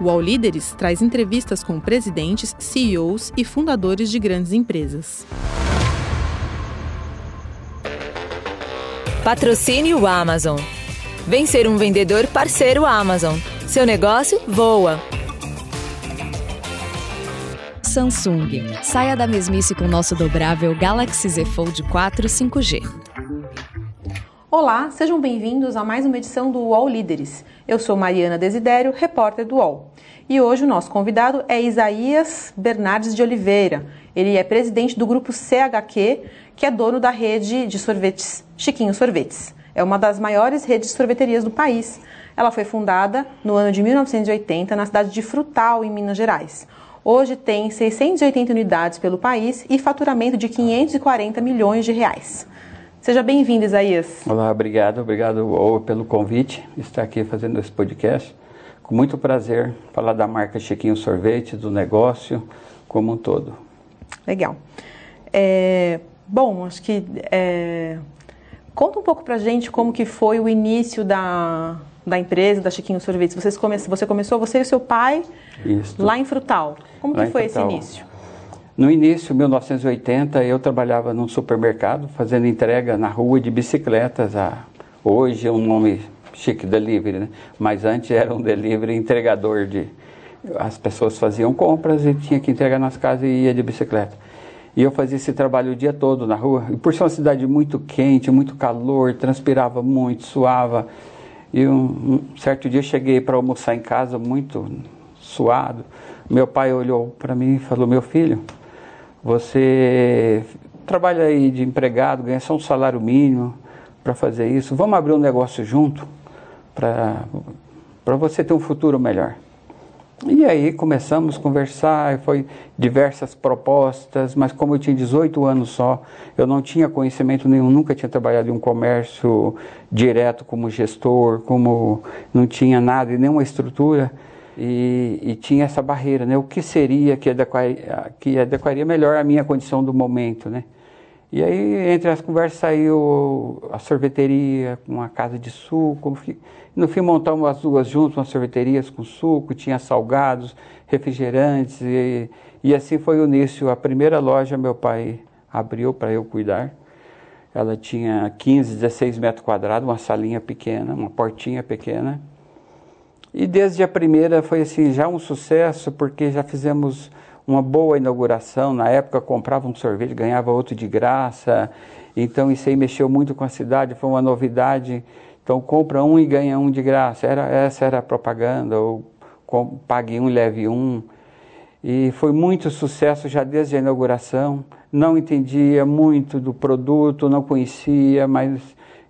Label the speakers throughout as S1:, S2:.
S1: O All Líderes traz entrevistas com presidentes, CEOs e fundadores de grandes empresas.
S2: Patrocínio Amazon. Vem ser um vendedor parceiro Amazon. Seu negócio voa.
S3: Samsung. Saia da mesmice com nosso dobrável Galaxy Z Fold 4 5G.
S1: Olá, sejam bem-vindos a mais uma edição do UOL Líderes. Eu sou Mariana Desidério, repórter do UOL. E hoje o nosso convidado é Isaías Bernardes de Oliveira. Ele é presidente do grupo CHQ, que é dono da rede de sorvetes Chiquinho Sorvetes. É uma das maiores redes de sorveterias do país. Ela foi fundada no ano de 1980 na cidade de Frutal, em Minas Gerais. Hoje tem 680 unidades pelo país e faturamento de 540 milhões de reais. Seja bem-vindo, Isaías.
S4: Olá, obrigado, obrigado pelo convite, estar aqui fazendo esse podcast. Com muito prazer falar da marca Chiquinho Sorvete, do negócio como um todo.
S1: Legal. É, bom, acho que é, conta um pouco pra gente como que foi o início da, da empresa, da Chiquinho Sorvetes. Vocês come, você começou, você e o seu pai,
S4: Isso.
S1: lá em Frutal. Como
S4: lá
S1: que foi
S4: Frutal.
S1: esse início?
S4: No início, 1980, eu trabalhava num supermercado fazendo entrega na rua de bicicletas. A, hoje é um nome chique, delivery, né? mas antes era um delivery entregador de. As pessoas faziam compras e tinha que entregar nas casas e ia de bicicleta. E eu fazia esse trabalho o dia todo na rua. E por ser uma cidade muito quente, muito calor, transpirava muito, suava. E um, um certo dia cheguei para almoçar em casa muito suado. Meu pai olhou para mim e falou: Meu filho, você trabalha aí de empregado, ganha só um salário mínimo para fazer isso. Vamos abrir um negócio junto para você ter um futuro melhor. E aí começamos a conversar, foi diversas propostas, mas como eu tinha 18 anos só, eu não tinha conhecimento nenhum, nunca tinha trabalhado em um comércio direto como gestor, como não tinha nada e nenhuma estrutura. E, e, tinha essa barreira, né? O que seria que adequaria, que adequaria melhor a minha condição do momento, né? E aí, entre as conversas, saiu a sorveteria, uma casa de suco. No fim, montamos as duas juntas, umas sorveterias com suco, tinha salgados, refrigerantes. E, e assim foi o início. A primeira loja meu pai abriu para eu cuidar. Ela tinha 15, 16 metros quadrados, uma salinha pequena, uma portinha pequena. E desde a primeira foi assim, já um sucesso, porque já fizemos uma boa inauguração. Na época comprava um sorvete, ganhava outro de graça. Então isso aí mexeu muito com a cidade, foi uma novidade. Então compra um e ganha um de graça. Era, essa era a propaganda, ou com, pague um, leve um. E foi muito sucesso já desde a inauguração. Não entendia muito do produto, não conhecia, mas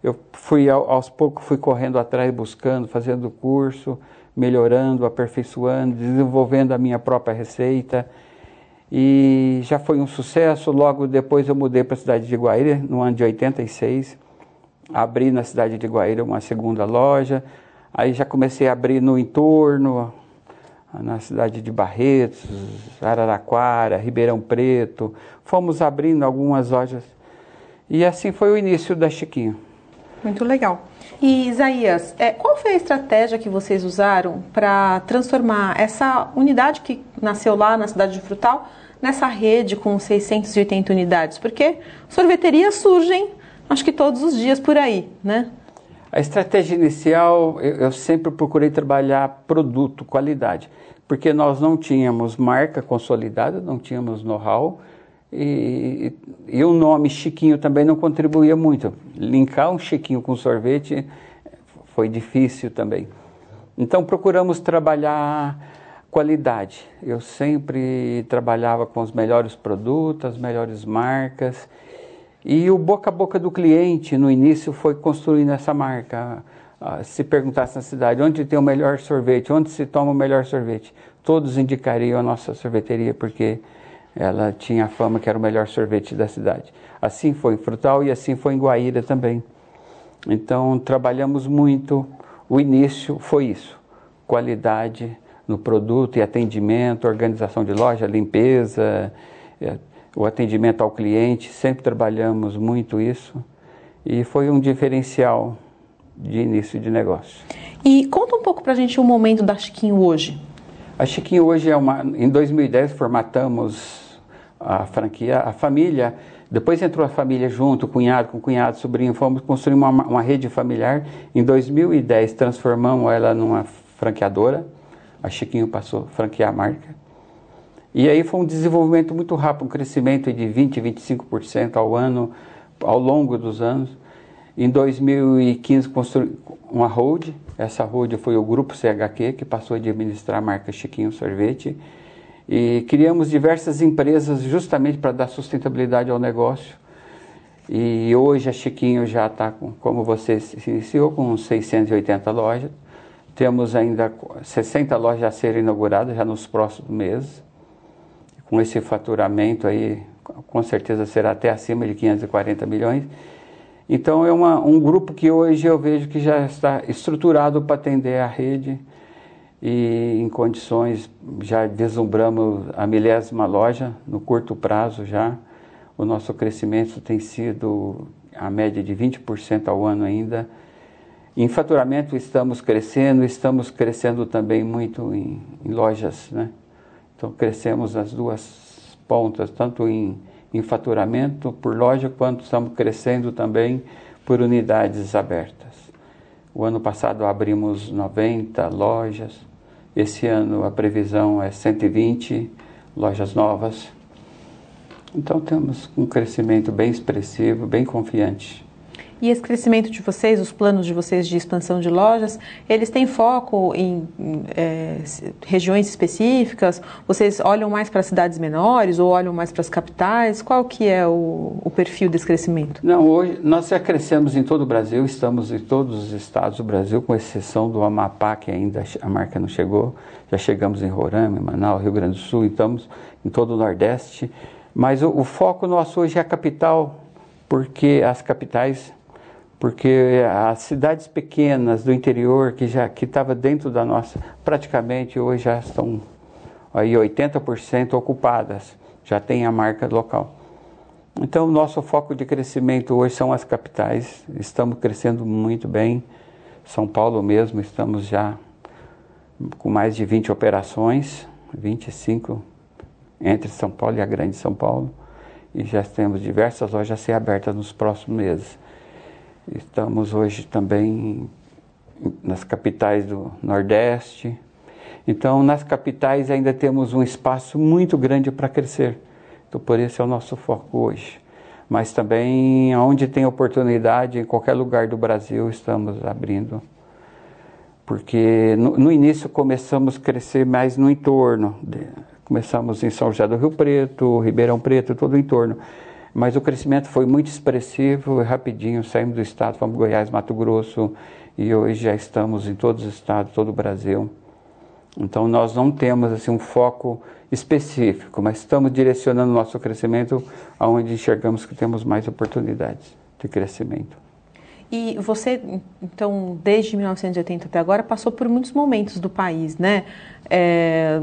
S4: eu fui aos poucos fui correndo atrás, buscando, fazendo curso, melhorando, aperfeiçoando, desenvolvendo a minha própria receita. E já foi um sucesso. Logo depois eu mudei para a cidade de Guaíra, no ano de 86. Abri na cidade de Guaíra uma segunda loja. Aí já comecei a abrir no entorno, na cidade de Barretos, Araraquara, Ribeirão Preto. Fomos abrindo algumas lojas. E assim foi o início da Chiquinho.
S1: Muito legal. E Isaías, é, qual foi a estratégia que vocês usaram para transformar essa unidade que nasceu lá na cidade de Frutal nessa rede com 680 unidades? Porque sorveterias surgem, acho que todos os dias por aí, né?
S4: A estratégia inicial, eu, eu sempre procurei trabalhar produto, qualidade, porque nós não tínhamos marca consolidada, não tínhamos know-how, e, e, o nome Chiquinho também não contribuía muito. Linkar um Chiquinho com sorvete foi difícil também. Então procuramos trabalhar qualidade. Eu sempre trabalhava com os melhores produtos, as melhores marcas. E o boca a boca do cliente no início foi construindo essa marca. Se perguntasse na cidade onde tem o melhor sorvete, onde se toma o melhor sorvete, todos indicariam a nossa sorveteria, porque ela tinha a fama que era o melhor sorvete da cidade. Assim foi em Frutal e assim foi em Guaíra também. Então trabalhamos muito. O início foi isso: qualidade no produto e atendimento, organização de loja, limpeza, o atendimento ao cliente. Sempre trabalhamos muito isso e foi um diferencial de início de negócio.
S1: E conta um pouco para a gente o momento da Chiquinho hoje.
S4: A Chiquinho hoje é uma. Em 2010 formatamos a franquia, a família. Depois entrou a família junto, cunhado com cunhado, sobrinho. Fomos construir uma, uma rede familiar. Em 2010 transformamos ela numa franqueadora. A Chiquinho passou a franquear a marca. E aí foi um desenvolvimento muito rápido, um crescimento de 20, 25% ao ano, ao longo dos anos. Em 2015 construí uma hold, essa hold foi o grupo CHQ que passou a administrar a marca Chiquinho Sorvete e criamos diversas empresas justamente para dar sustentabilidade ao negócio. E hoje a Chiquinho já está, como você se iniciou, com 680 lojas. Temos ainda 60 lojas a serem inauguradas já nos próximos meses. Com esse faturamento aí, com certeza será até acima de 540 milhões. Então é uma, um grupo que hoje eu vejo que já está estruturado para atender a rede e em condições, já deslumbramos a milésima loja no curto prazo já. O nosso crescimento tem sido a média de 20% ao ano ainda. Em faturamento estamos crescendo, estamos crescendo também muito em, em lojas, né? Então crescemos nas duas pontas, tanto em em faturamento por loja, quanto estamos crescendo também por unidades abertas. O ano passado abrimos 90 lojas, esse ano a previsão é 120 lojas novas. Então temos um crescimento bem expressivo, bem confiante.
S1: E esse crescimento de vocês, os planos de vocês de expansão de lojas, eles têm foco em, em é, regiões específicas? Vocês olham mais para cidades menores ou olham mais para as capitais? Qual que é o, o, perfil desse crescimento?
S4: Não, hoje nós já crescemos em todo o Brasil, estamos em todos os estados do Brasil, com exceção do Amapá, que ainda a marca não chegou. Já chegamos em Roraima, Manaus, Rio Grande do Sul, estamos em todo o Nordeste. Mas o, o foco nosso hoje é a capital, porque as capitais porque as cidades pequenas do interior que já que estava dentro da nossa praticamente hoje já estão aí 80% ocupadas já tem a marca local. Então nosso foco de crescimento hoje são as capitais estamos crescendo muito bem. São Paulo mesmo estamos já com mais de 20 operações 25 entre São Paulo e a Grande São Paulo. E já temos diversas lojas a ser abertas nos próximos meses Estamos hoje também nas capitais do Nordeste. Então, nas capitais ainda temos um espaço muito grande para crescer. Então, por isso é o nosso foco hoje. Mas também, onde tem oportunidade, em qualquer lugar do Brasil, estamos abrindo. Porque no, no início começamos a crescer mais no entorno. De, começamos em São José do Rio Preto, Ribeirão Preto, todo o entorno. Mas o crescimento foi muito expressivo rapidinho. Saímos do estado, fomos Goiás, Mato Grosso e hoje já estamos em todos os estados, todo o Brasil. Então nós não temos assim um foco específico, mas estamos direcionando nosso crescimento aonde enxergamos que temos mais oportunidades de crescimento.
S1: E você, então, desde 1980 até agora, passou por muitos momentos do país, né? É,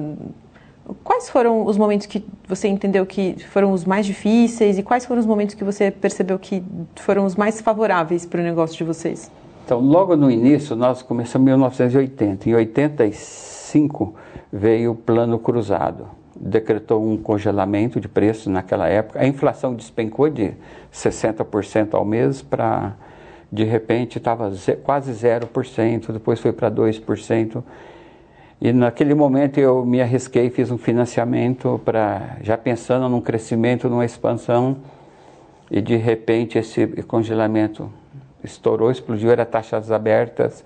S1: Quais foram os momentos que você entendeu que foram os mais difíceis e quais foram os momentos que você percebeu que foram os mais favoráveis para o negócio de vocês?
S4: Então, logo no início, nós começamos em 1980. Em 85 veio o Plano Cruzado. Decretou um congelamento de preços naquela época. A inflação despencou de 60% ao mês para, de repente, estava quase 0%, depois foi para 2%. E naquele momento eu me arrisquei, fiz um financiamento para já pensando num crescimento, numa expansão, e de repente esse congelamento estourou, explodiu, era taxas abertas.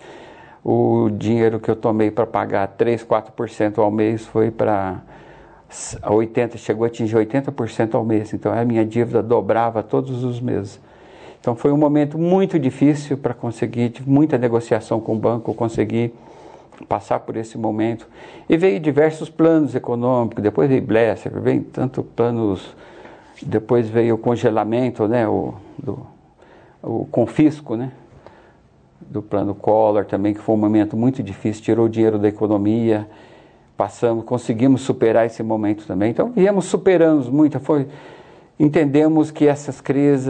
S4: O dinheiro que eu tomei para pagar 3, 4% ao mês foi para 80, chegou a atingir 80% ao mês. Então a minha dívida dobrava todos os meses. Então foi um momento muito difícil para conseguir, muita negociação com o banco, consegui passar por esse momento. E veio diversos planos econômicos, depois veio Blesser, veio tanto planos, depois veio o congelamento, né, o, do, o confisco, né, do plano Collor também, que foi um momento muito difícil, tirou dinheiro da economia, passamos, conseguimos superar esse momento também. Então, viemos superando muito, foi Entendemos que essas crises,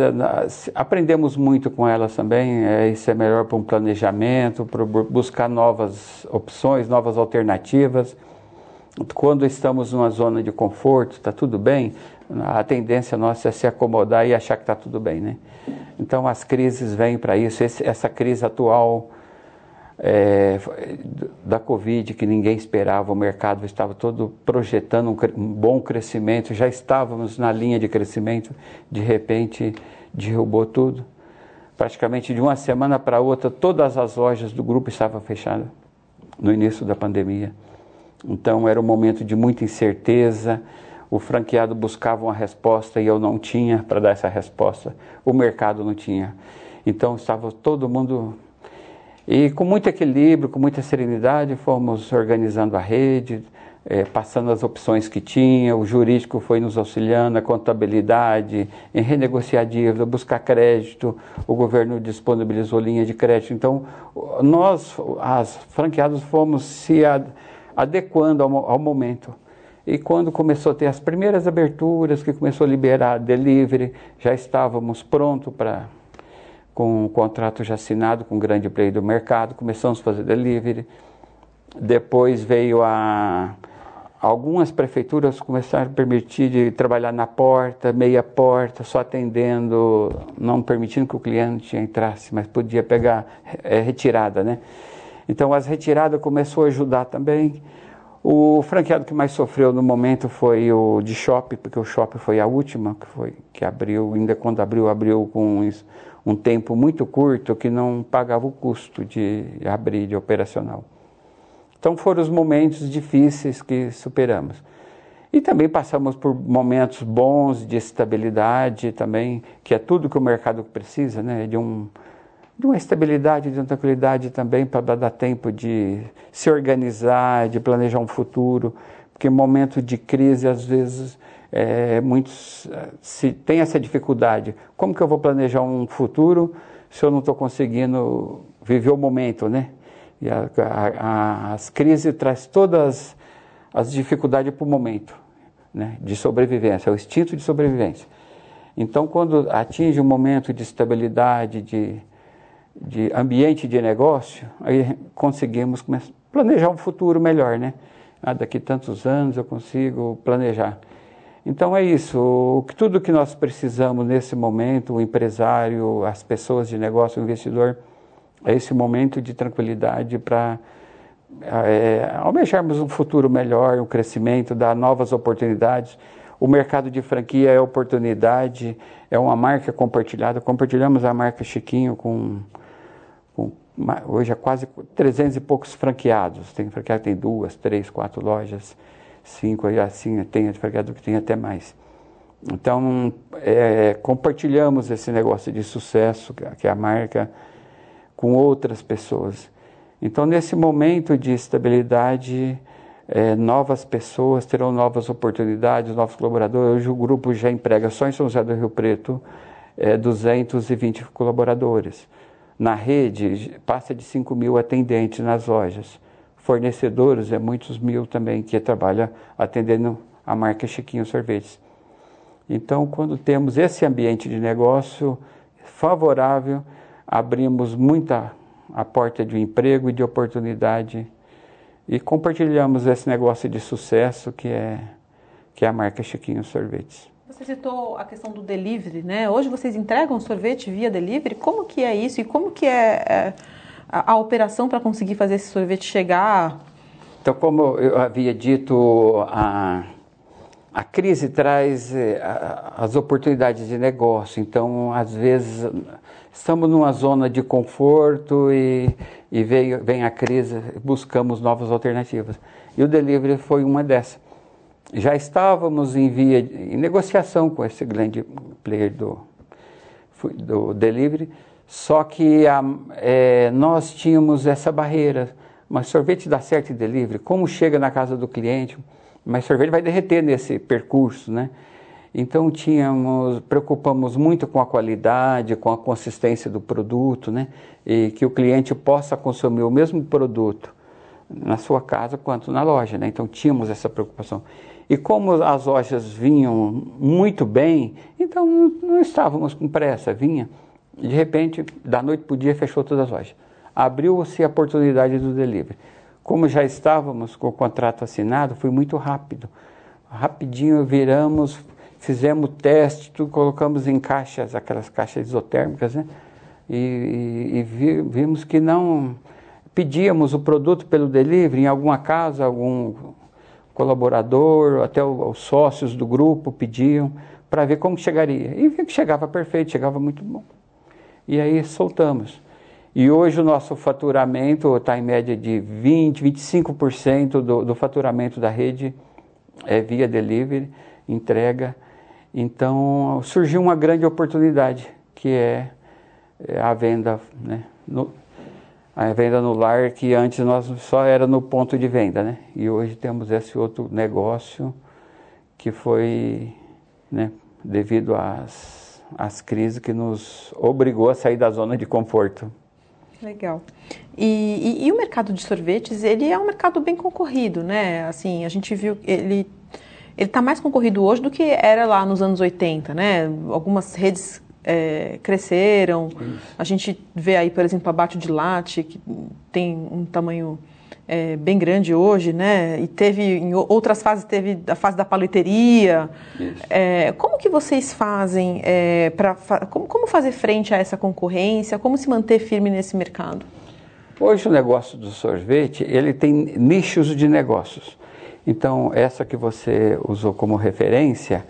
S4: aprendemos muito com elas também, é, isso é melhor para um planejamento, para buscar novas opções, novas alternativas. quando estamos numa zona de conforto, está tudo bem, a tendência nossa é se acomodar e achar que está tudo bem, né? Então as crises vêm para isso. Esse, essa crise atual é, da Covid, que ninguém esperava, o mercado estava todo projetando um, um, bom crescimento, já estávamos na linha de crescimento, de repente derrubou tudo. Praticamente de uma semana para outra, todas as lojas do grupo estavam fechadas no início da pandemia. Então era um momento de muita incerteza. O franqueado buscava uma resposta e eu não tinha para dar essa resposta. O mercado não tinha. Então estava todo mundo. E com muito equilíbrio, com muita serenidade, fomos organizando a rede, é, passando as opções que tinha, o jurídico foi nos auxiliando, a contabilidade, em renegociar dívida, buscar crédito, o governo disponibilizou linha de crédito. Então, nós, as franqueadas, fomos se adequando ao, ao momento. E quando começou a ter as primeiras aberturas, que começou a liberar delivery, já estávamos prontos para, com o contrato já assinado com o grande player do mercado, começamos a fazer delivery. Depois veio a. Algumas prefeituras começaram a permitir de trabalhar na porta, meia porta, só atendendo, não permitindo que o cliente entrasse, mas podia pegar é, retirada, né? Então as retiradas começou a ajudar também. O franqueado que mais sofreu no momento foi o de shopping, porque o shopping foi a última que foi que abriu, ainda quando abriu, abriu com um tempo muito curto que não pagava o custo de abrir de operacional. Então foram os momentos difíceis que superamos. E também passamos por momentos bons de estabilidade também, que é tudo que o mercado precisa, né? De um de uma estabilidade, de uma tranquilidade também para dar tempo de se organizar, de planejar um futuro, porque momento de crise às vezes é, muitos se tem essa dificuldade. Como que eu vou planejar um futuro se eu não estou conseguindo viver o momento, né? E a, a, as crises traz todas as dificuldades para o momento, né? De sobrevivência, é o instinto de sobrevivência. Então, quando atinge um momento de estabilidade, de de ambiente de negócio, aí conseguimos planejar um futuro melhor, né? Ah, daqui tantos anos eu consigo planejar. Então é isso, tudo que nós precisamos nesse momento, o empresário, as pessoas de negócio, o investidor, é esse momento de tranquilidade para é, almejarmos um futuro melhor, um crescimento, dar novas oportunidades. O mercado de franquia é oportunidade, é uma marca compartilhada. Compartilhamos a marca Chiquinho com hoje é quase 300 e poucos franqueados. Tem franqueado que tem duas, três, quatro lojas, cinco, assim, tem franqueado que tem até mais. Então, é, compartilhamos esse negócio de sucesso, que é a marca, com outras pessoas. Então, nesse momento de estabilidade, é, novas pessoas terão novas oportunidades, novos colaboradores. Hoje o grupo já emprega só em São José do Rio Preto é, 220 colaboradores. Na rede, passa de 5 mil atendentes nas lojas. Fornecedores, é muitos mil também que trabalham atendendo a marca Chiquinho Sorvetes. Então, quando temos esse ambiente de negócio favorável, abrimos muita a porta de emprego e de oportunidade e compartilhamos esse negócio de sucesso que é, que é a marca Chiquinho Sorvetes.
S1: Você citou a questão do delivery, né? Hoje vocês entregam sorvete via delivery. Como que é isso e como que é, é a, a, operação para conseguir fazer esse sorvete chegar?
S4: Então, como eu havia dito, a, a crise traz é, as oportunidades de negócio. Então, às vezes, estamos numa zona de conforto e, e veio, vem a crise, buscamos novas alternativas. E o delivery foi uma dessas já estávamos em via em negociação com esse grande player do, do delivery, só que a, é, nós tínhamos essa barreira. Mas sorvete dá certo em delivery, como chega na casa do cliente, mas sorvete vai derreter nesse percurso, né? Então tínhamos, preocupamos muito com a qualidade, com a consistência do produto, né? E que o cliente possa consumir o mesmo produto na sua casa quanto na loja, né? Então tínhamos essa preocupação. E como as lojas vinham muito bem, então não estávamos com pressa, vinha. De repente, da noite para o dia, fechou todas as lojas. Abriu-se a oportunidade do delivery. como já estávamos com o contrato assinado, foi muito rápido. Rapidinho viramos, fizemos teste, tudo, colocamos em caixas, aquelas caixas isotérmicas, né? E, e, e vi, vimos que não pedíamos o produto pelo delivery, em alguma casa, algum colaborador, até os sócios do grupo pediam para ver como chegaria. E vi que chegava perfeito, chegava muito bom. E aí soltamos. E hoje o nosso faturamento está em média de 20, 25% do, do faturamento da rede é via delivery, entrega. Então surgiu uma grande oportunidade, que é, é a venda, né? No, a venda no lar, que antes nós só era no ponto de venda, né? E hoje temos esse outro negócio que foi, né, devido às, às crises que nos obrigou a sair da zona de conforto.
S1: Legal. E, e, e, o mercado de sorvetes, ele é um mercado bem concorrido, né? Assim, a gente viu ele ele está mais concorrido hoje do que era lá nos anos 80, né? Algumas redes é, cresceram. A gente vê aí, por exemplo, a Bate de Latte, que tem um tamanho é, bem grande hoje, né? E teve em outras fases teve a fase da paleteria. É, como que vocês fazem é, para como, como fazer frente a essa concorrência? Como se manter firme nesse mercado?
S4: Hoje o negócio do sorvete ele tem nichos de negócios. Então, essa que você usou como referência,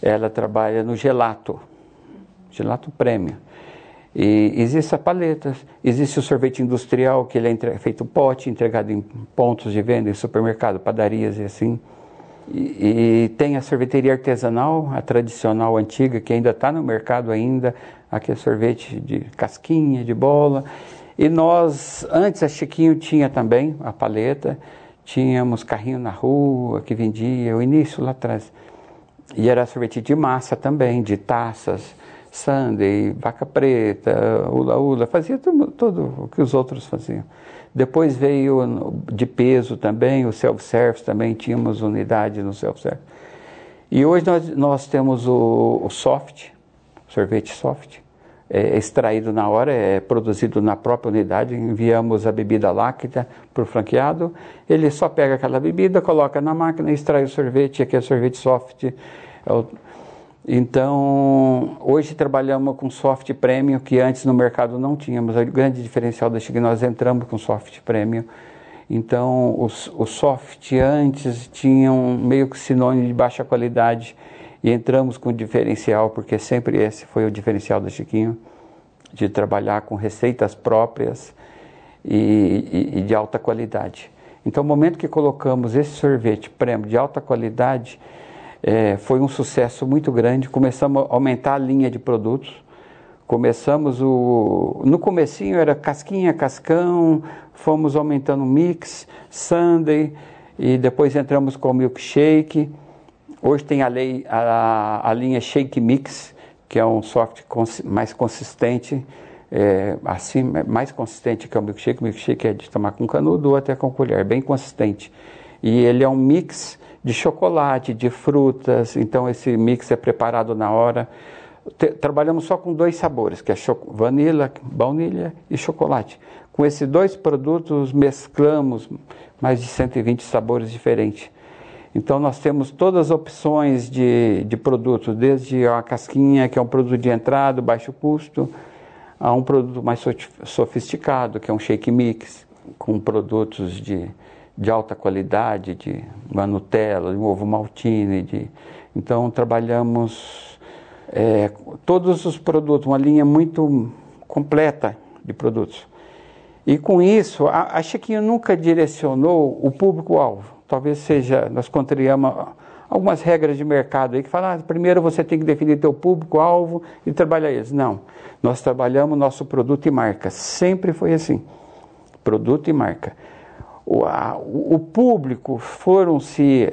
S4: ela trabalha no gelato, gelato prêmio. E existe a paletas, existe o sorvete industrial, que ele é feito pote, entregado em pontos de venda, em supermercado, padarias e assim. E, e tem a sorveteria artesanal, a tradicional antiga, que ainda está no mercado ainda, aquele sorvete de casquinha, de bola. E nós, antes a Chiquinho tinha também a paleta, Tínhamos carrinho na rua que vendia, o início lá atrás. E era sorvete de massa também, de taças, sundae, vaca preta, ula-ula, fazia tudo, tudo o que os outros faziam. Depois veio de peso também, o self-service também, tínhamos unidade no self-service. E hoje nós, nós temos o, o soft, sorvete soft, é extraído na hora, é produzido na própria unidade, enviamos a bebida láctea para o franqueado, ele só pega aquela bebida, coloca na máquina, extrai o sorvete, aqui é sorvete soft. É então, hoje trabalhamos com soft premium, que antes no mercado não tínhamos. O grande diferencial da Chique, nós entramos com soft premium. Então, os, soft antes tinham meio que sinônimo de baixa qualidade e entramos com diferencial, porque sempre esse foi o diferencial do Chiquinho, de trabalhar com receitas próprias e, e, e de alta qualidade. Então, o momento que colocamos esse sorvete prêmio de alta qualidade, é, foi um sucesso muito grande. Começamos a aumentar a linha de produtos. Começamos o. No comecinho era casquinha, cascão, fomos aumentando mix, sundae, e depois entramos com milkshake. Hoje tem a, lei, a, a linha Shake Mix, que é um software cons, mais consistente, é, assim, mais consistente que o milkshake. O milkshake é de tomar com canudo ou até com colher, bem consistente. E ele é um mix de chocolate, de frutas, então esse mix é preparado na hora. Trabalhamos só com dois sabores, que é vanila, baunilha e chocolate. Com esses dois produtos mesclamos mais de 120 sabores diferentes. Então nós temos todas as opções de, de produtos, desde a casquinha, que é um produto de entrada, baixo custo, a um produto mais sofisticado, que é um shake mix, com produtos de, de alta qualidade, de uma Nutella, de um ovo maltine. De, então trabalhamos é, todos os produtos, uma linha muito completa de produtos. E com isso, a, a Chiquinho nunca direcionou o público-alvo talvez seja, nós contrariamos algumas regras de mercado aí que falam, ah, primeiro você tem que definir teu público-alvo e trabalhar eles. Não, nós trabalhamos nosso produto e marca, sempre foi assim, produto e marca. O, a, o público foram se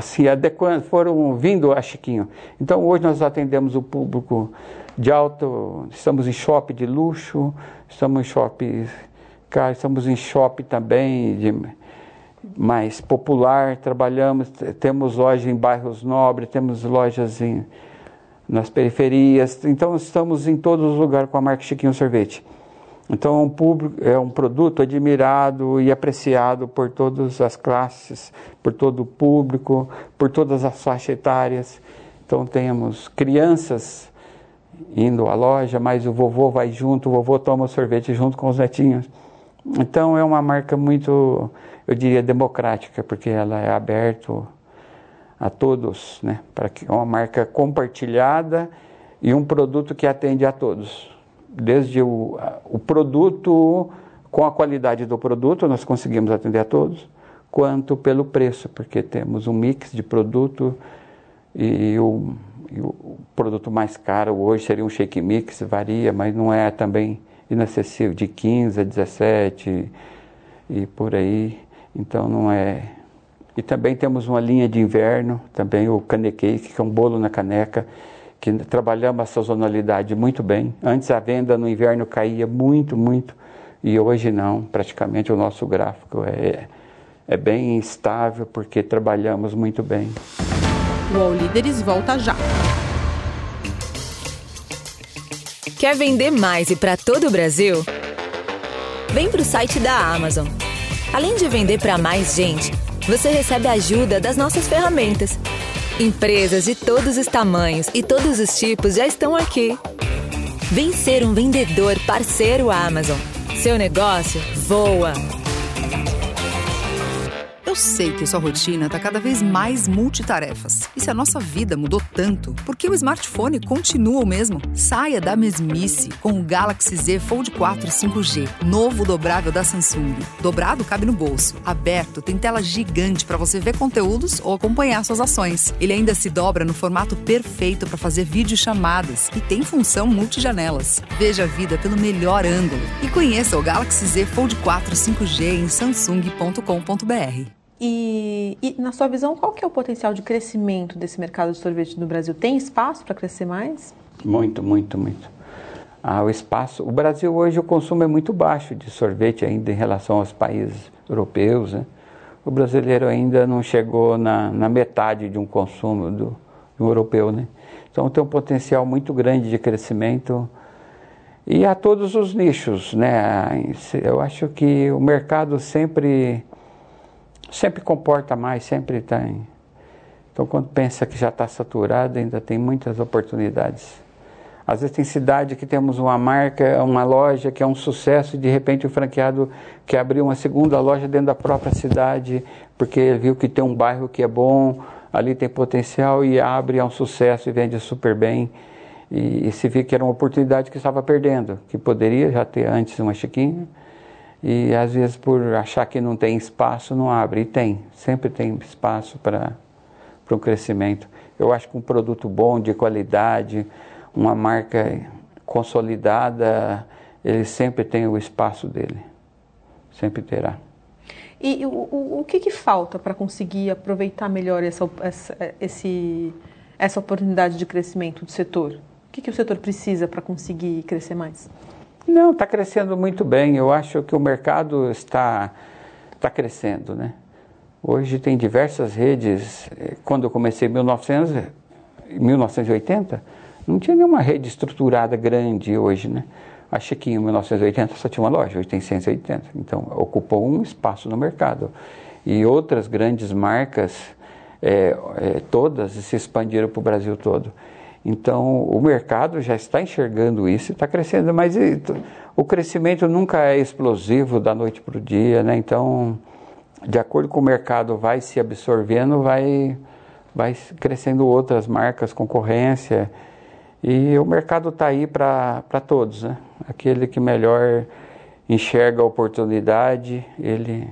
S4: se adequando, foram vindo a Chiquinho. Então hoje nós atendemos o público de alto, estamos em shopping de luxo, estamos em shopping, cara, estamos em shopping também de mais popular, trabalhamos, temos lojas em bairros nobres, temos lojas em, nas periferias, então estamos em todos os lugares com a marca Chiquinho Sorvete. Então é um, público, é um produto admirado e apreciado por todas as classes, por todo o público, por todas as faixas etárias. Então temos crianças indo à loja, mas o vovô vai junto, o vovô toma o sorvete junto com os netinhos. Então é uma marca muito, eu diria, democrática, porque ela é aberta a todos, né? Para que é uma marca compartilhada e um produto que atende a todos. Desde o, o produto, com a qualidade do produto, nós conseguimos atender a todos, quanto pelo preço, porque temos um mix de produto e o, e o produto mais caro hoje seria um shake mix, varia, mas não é também inacessível, de 15 a 17 e por aí. Então não é. E também temos uma linha de inverno, também o cane cake, que é um bolo na caneca, que trabalhamos a sazonalidade muito bem. Antes a venda no inverno caía muito, muito, e hoje não, praticamente o nosso gráfico é, é bem estável porque trabalhamos muito bem.
S1: O All Líderes volta já.
S2: Quer vender mais e para todo o Brasil? Vem para o site da Amazon. Além de vender para mais gente, você recebe ajuda das nossas ferramentas. Empresas de todos os tamanhos e todos os tipos já estão aqui. Vem ser um vendedor parceiro Amazon. Seu negócio voa
S5: sei que sua rotina está cada vez mais multitarefas. E se a nossa vida mudou tanto, por que o smartphone continua o mesmo? Saia da mesmice com o Galaxy Z Fold 4 5G, novo dobrável da Samsung. Dobrado cabe no bolso, aberto tem tela gigante para você ver conteúdos ou acompanhar suas ações. Ele ainda se dobra no formato perfeito para fazer videochamadas e tem função multijanelas. Veja a vida pelo melhor ângulo e conheça o Galaxy Z Fold 4 5G em samsung.com.br.
S1: E, e, na sua visão, qual que é o potencial de crescimento desse mercado de sorvete no Brasil? Tem espaço para crescer mais?
S4: Muito, muito, muito. Ah, o espaço. O Brasil hoje o consumo é muito baixo de sorvete ainda em relação aos países europeus. Né? O brasileiro ainda não chegou na, na metade de um consumo do, do europeu, né? Então tem um potencial muito grande de crescimento e a todos os nichos, né? Eu acho que o mercado sempre sempre comporta mais, sempre tem. Então, quando pensa que já está saturado, ainda tem muitas oportunidades. Às vezes tem cidade que temos uma marca, uma loja que é um sucesso e de repente o franqueado quer abrir uma segunda loja dentro da própria cidade porque viu que tem um bairro que é bom, ali tem potencial e abre, é um sucesso e vende super bem. E, e se vê que era uma oportunidade que estava perdendo, que poderia já ter antes uma chiquinha e às vezes por achar que não tem espaço, não abre. E tem, sempre tem espaço para um crescimento. Eu acho que um produto bom, de qualidade, uma marca consolidada, ele sempre tem o espaço dele. Sempre terá.
S1: E o, o, o que, que falta para conseguir aproveitar melhor essa, essa, esse, essa oportunidade de crescimento do setor? O que, que o setor precisa para conseguir crescer mais?
S4: Não, está crescendo muito bem. Eu acho que o mercado está, está crescendo, né? Hoje tem diversas redes. Eh, quando eu comecei em 1900, 1980, não tinha nenhuma rede estruturada grande hoje, né? A Chiquinho, em 1980, só tinha uma loja, hoje tem 180. Então, ocupou um espaço no mercado. E outras grandes marcas, é, é, todas se expandiram para o Brasil todo. Então, o mercado já está enxergando isso e está crescendo, mas o crescimento nunca é explosivo da noite para o dia, né? Então, de acordo com o mercado vai se absorvendo, vai, vai crescendo outras marcas, concorrência, e o mercado está aí para todos, né? Aquele que melhor enxerga a oportunidade, ele,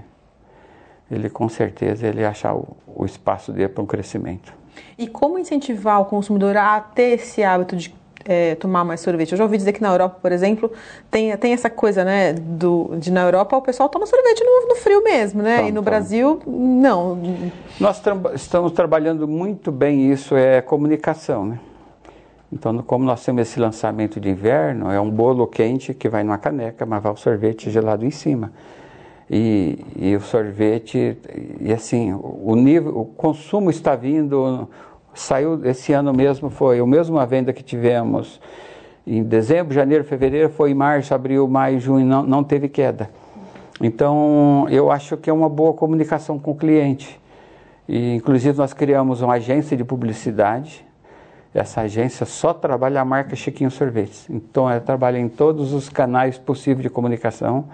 S4: ele com certeza ele acha o, o espaço dele para um crescimento.
S1: E como incentivar o consumidor a ter esse hábito de é, tomar mais sorvete? Eu já ouvi dizer que na Europa, por exemplo, tem, tem essa coisa, né, do, de na Europa o pessoal toma sorvete no, no frio mesmo, né? Toma, e no toma. Brasil, não.
S4: Nós tra estamos trabalhando muito bem isso, é comunicação, né? Então, como nós temos esse lançamento de inverno, é um bolo quente que vai numa caneca, mas vai o sorvete gelado em cima. E, e, o sorvete, e assim, o nível, o consumo está vindo, saiu esse ano mesmo, foi a mesma venda que tivemos em dezembro, janeiro, fevereiro, foi março, abril, maio, junho, não, não teve queda. Então, eu acho que é uma boa comunicação com o cliente. E, inclusive, nós criamos uma agência de publicidade. Essa agência só trabalha a marca Chiquinho Sorvetes. Então, ela trabalha em todos os canais possíveis de comunicação.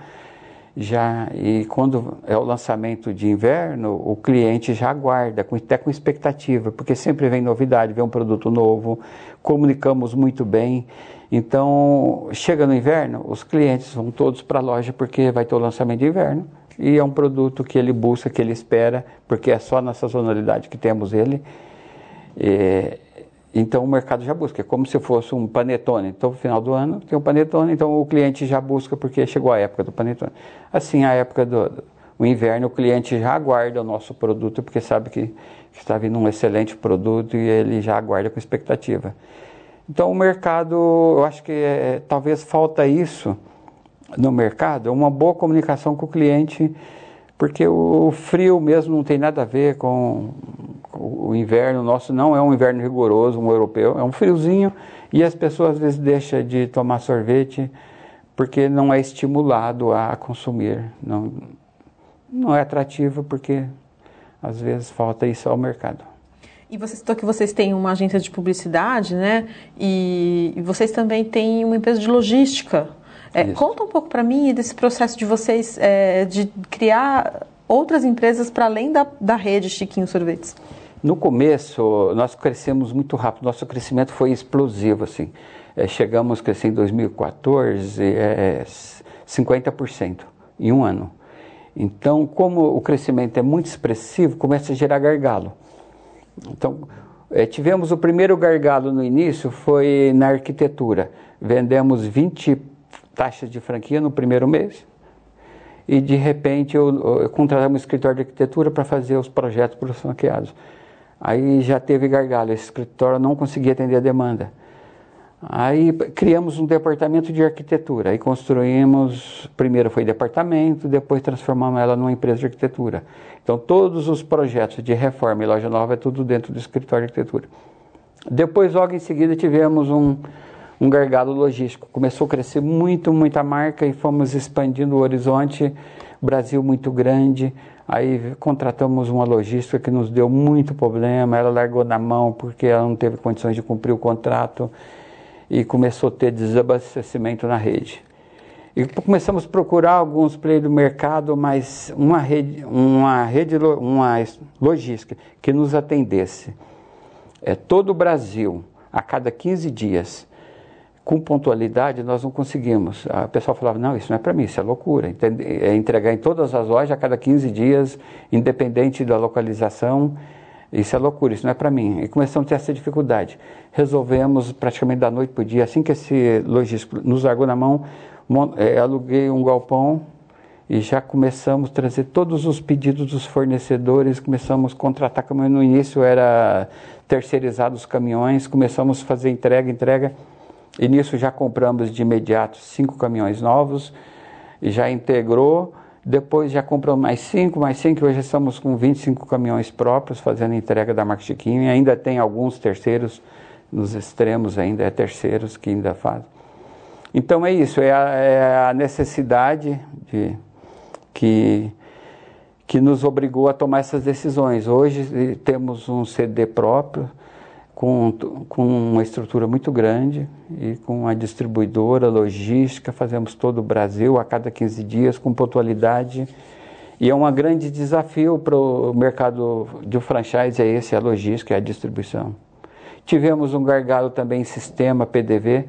S4: Já, e quando é o lançamento de inverno, o cliente já aguarda, até com expectativa, porque sempre vem novidade, vem um produto novo, comunicamos muito bem. Então, chega no inverno, os clientes vão todos para a loja porque vai ter o lançamento de inverno e é um produto que ele busca, que ele espera, porque é só na sazonalidade que temos ele. É, então o mercado já busca, é como se fosse um panetone. Então, no final do ano tem um panetone, então o cliente já busca porque chegou a época do panetone. Assim, a época do, do inverno, o cliente já aguarda o nosso produto porque sabe que, que está vindo um excelente produto e ele já aguarda com expectativa. Então o mercado, eu acho que é, talvez falta isso no mercado, uma boa comunicação com o cliente, porque o frio mesmo não tem nada a ver com, o inverno nosso, não é um inverno rigoroso, um europeu, é um friozinho e as pessoas às vezes deixam de tomar sorvete porque não é estimulado a consumir, não, não é atrativo porque às vezes falta isso ao mercado.
S1: E você citou que vocês têm uma agência de publicidade, né? E, e vocês também têm uma empresa de logística. É, conta um pouco para mim desse processo de vocês é, de criar outras empresas para além da, da rede Chiquinho Sorvetes.
S4: No começo, nós crescemos muito rápido. Nosso crescimento foi explosivo, assim. É, chegamos a crescer em 2014 é, 50% em um ano. Então, como o crescimento é muito expressivo, começa a gerar gargalo. Então, é, tivemos o primeiro gargalo no início, foi na arquitetura. Vendemos 20 taxas de franquia no primeiro mês. E de repente eu, eu contratamos um escritório de arquitetura para fazer os projetos para os franqueados. Aí já teve gargalo, esse escritório não conseguia atender a demanda. Aí criamos um departamento de arquitetura. Aí construímos, primeiro foi departamento, depois transformamos ela numa empresa de arquitetura. Então todos os projetos de reforma e loja nova é tudo dentro do escritório de arquitetura. Depois, logo em seguida, tivemos um, um gargalo logístico. Começou a crescer muito, muita marca e fomos expandindo o horizonte. Brasil muito grande. Aí contratamos uma logística que nos deu muito problema. Ela largou na mão porque ela não teve condições de cumprir o contrato e começou a ter desabastecimento na rede. E começamos a procurar alguns players do mercado, mas uma rede, uma rede, uma logística que nos atendesse. É, todo o Brasil, a cada 15 dias, com pontualidade, nós não conseguimos. A pessoa falava, não, isso não é para mim, isso é loucura. É entregar em todas as lojas a cada 15 dias, independente da localização, isso é loucura, isso não é para mim. E começamos a ter essa dificuldade. Resolvemos praticamente da noite para o dia, assim que esse logístico nos largou na mão, é, aluguei um galpão e já começamos a trazer todos os pedidos dos fornecedores, começamos a contratar caminhões. No início era terceirizado os caminhões, começamos a fazer entrega, entrega. E nisso já compramos de imediato cinco caminhões novos já integrou depois já comprou mais cinco, mais cinco, hoje estamos com 25 caminhões próprios fazendo entrega da marca Chiquinho e ainda tem alguns terceiros, nos extremos ainda, é terceiros que ainda fazem. Então é isso, é a, é a necessidade de, que, que nos obrigou a tomar essas decisões. Hoje temos um CD próprio, com, com uma estrutura muito grande e com uma distribuidora, logística, fazemos todo o Brasil a cada 15 dias com pontualidade. E é um grande desafio para o mercado de franchise, é esse, a logística, a distribuição. Tivemos um gargalo também em sistema PDV,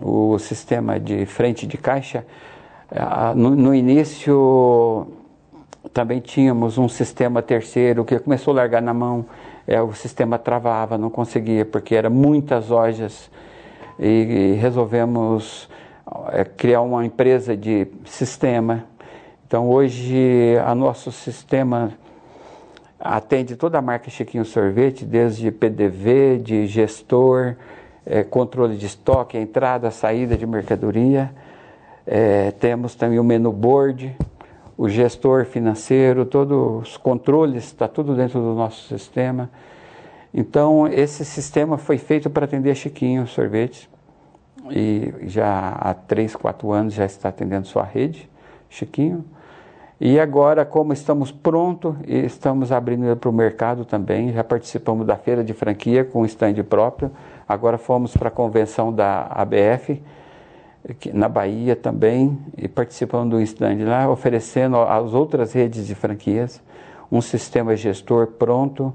S4: o sistema de frente de caixa. Ah, no, no início também tínhamos um sistema terceiro que começou a largar na mão é, o sistema travava, não conseguia, porque eram muitas lojas e, e resolvemos é, criar uma empresa de sistema. Então hoje a nosso sistema atende toda a marca Chiquinho Sorvete, desde PDV, de gestor, é, controle de estoque, entrada, saída de mercadoria. É, temos também o menu board, o gestor financeiro, todos os controles, está tudo dentro do nosso sistema. Então, esse sistema foi feito para atender Chiquinho Sorvetes. e já há 3, 4 anos já está atendendo sua rede, Chiquinho. E agora, como estamos prontos, estamos abrindo para o mercado também. Já participamos da feira de franquia com stand próprio. Agora fomos para a convenção da ABF, na Bahia também, e participando do stand lá, oferecendo às outras redes de franquias um sistema gestor pronto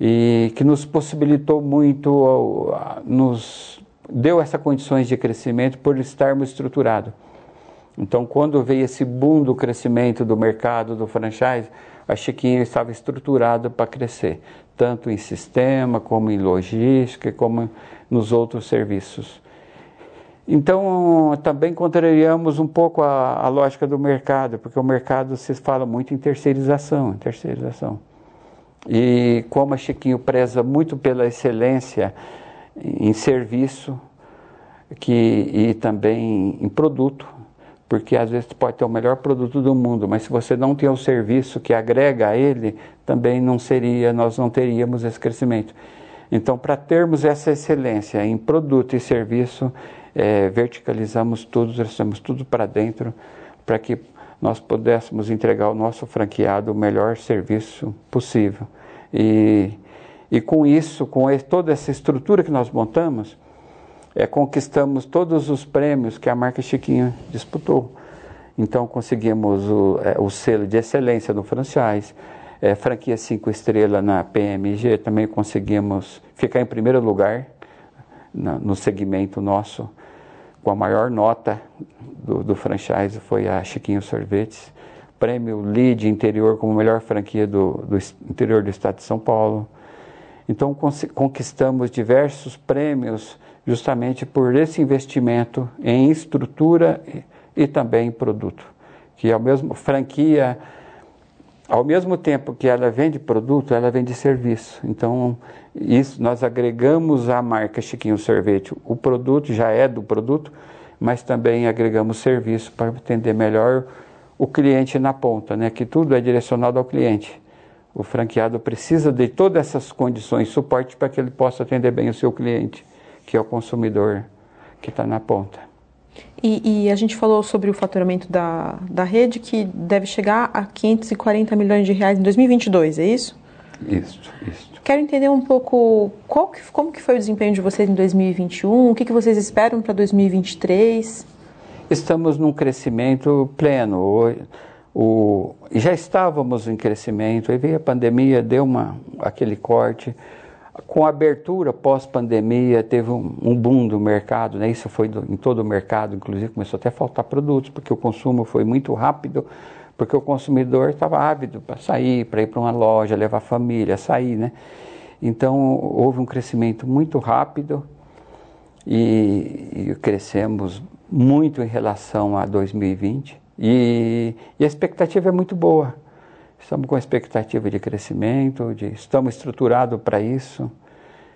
S4: e que nos possibilitou muito, nos deu essas condições de crescimento por estarmos estruturados. Então, quando veio esse boom do crescimento do mercado do franchise, a Chiquinho estava estruturada para crescer, tanto em sistema, como em logística, como nos outros serviços. Então, também contrariamos um pouco a, a, lógica do mercado, porque o mercado se fala muito em terceirização, em terceirização. E como a Chiquinho preza muito pela excelência em serviço que, e também em produto, porque às vezes pode ter o melhor produto do mundo, mas se você não tem o serviço que agrega a ele, também não seria, nós não teríamos esse crescimento. Então, para termos essa excelência em produto e serviço, é, verticalizamos tudo, trouxemos tudo para dentro, para que nós pudéssemos entregar ao nosso franqueado o melhor serviço possível. E, e com isso, com toda essa estrutura que nós montamos, é, conquistamos todos os prêmios que a marca Chiquinho disputou. Então conseguimos o, é, o selo de excelência no franchise, é, franquia 5 estrelas na PMG, também conseguimos ficar em primeiro lugar na, no segmento nosso, com a maior nota do, do franchise foi a Chiquinho Sorvetes. Prêmio Lead Interior como melhor franquia do, do interior do estado de São Paulo. Então conquistamos diversos prêmios justamente por esse investimento em estrutura e, também em produto, que ao mesmo franquia, ao mesmo tempo que ela vende produto, ela vende serviço. Então isso nós agregamos à marca Chiquinho Sorvete. O produto já é do produto, mas também agregamos serviço para atender melhor o cliente na ponta, né? Que tudo é direcionado ao cliente. O franqueado precisa de todas essas condições, suporte para que ele possa atender bem o seu cliente que é o consumidor que está na ponta.
S1: E, e, a gente falou sobre o faturamento da, da rede, que deve chegar a 540 milhões de reais em 2022, é isso?
S4: Isso, isso.
S1: Quero entender um pouco qual que, como que foi o desempenho de vocês em 2021, o que, que vocês esperam para 2023?
S4: Estamos num crescimento pleno. O, o, já estávamos em crescimento, aí veio a pandemia, deu uma, aquele corte com a abertura pós-pandemia, teve um, boom do mercado, né? isso foi do, em todo o mercado, inclusive começou até a faltar produtos, porque o consumo foi muito rápido, porque o consumidor estava ávido para sair, para ir para uma loja, levar a família, sair. Né? Então houve um crescimento muito rápido e, e crescemos muito em relação a 2020 e, e a expectativa é muito boa. Estamos com expectativa de crescimento, de, estamos estruturados para isso.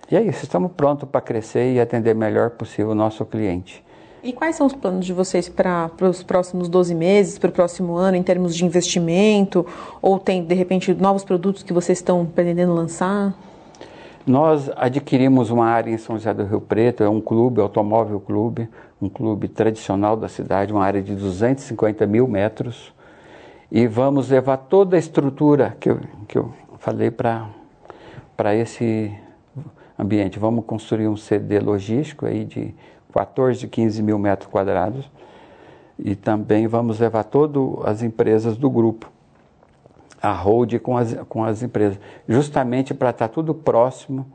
S4: E é isso, estamos prontos para crescer e atender melhor possível o nosso cliente.
S1: E quais são os planos de vocês para os próximos 12 meses, para o próximo ano, em termos de investimento? Ou tem, de repente, novos produtos que vocês estão pretendendo lançar?
S4: Nós adquirimos uma área em São José do Rio Preto, é um clube, Automóvel Clube, um clube tradicional da cidade, uma área de 250 mil metros e vamos levar toda a estrutura que eu, que eu falei para esse ambiente. Vamos construir um CD logístico aí de 14, 15 mil metros quadrados e também vamos levar todas as empresas do grupo, a hold com as, com as empresas, justamente para estar tá tudo próximo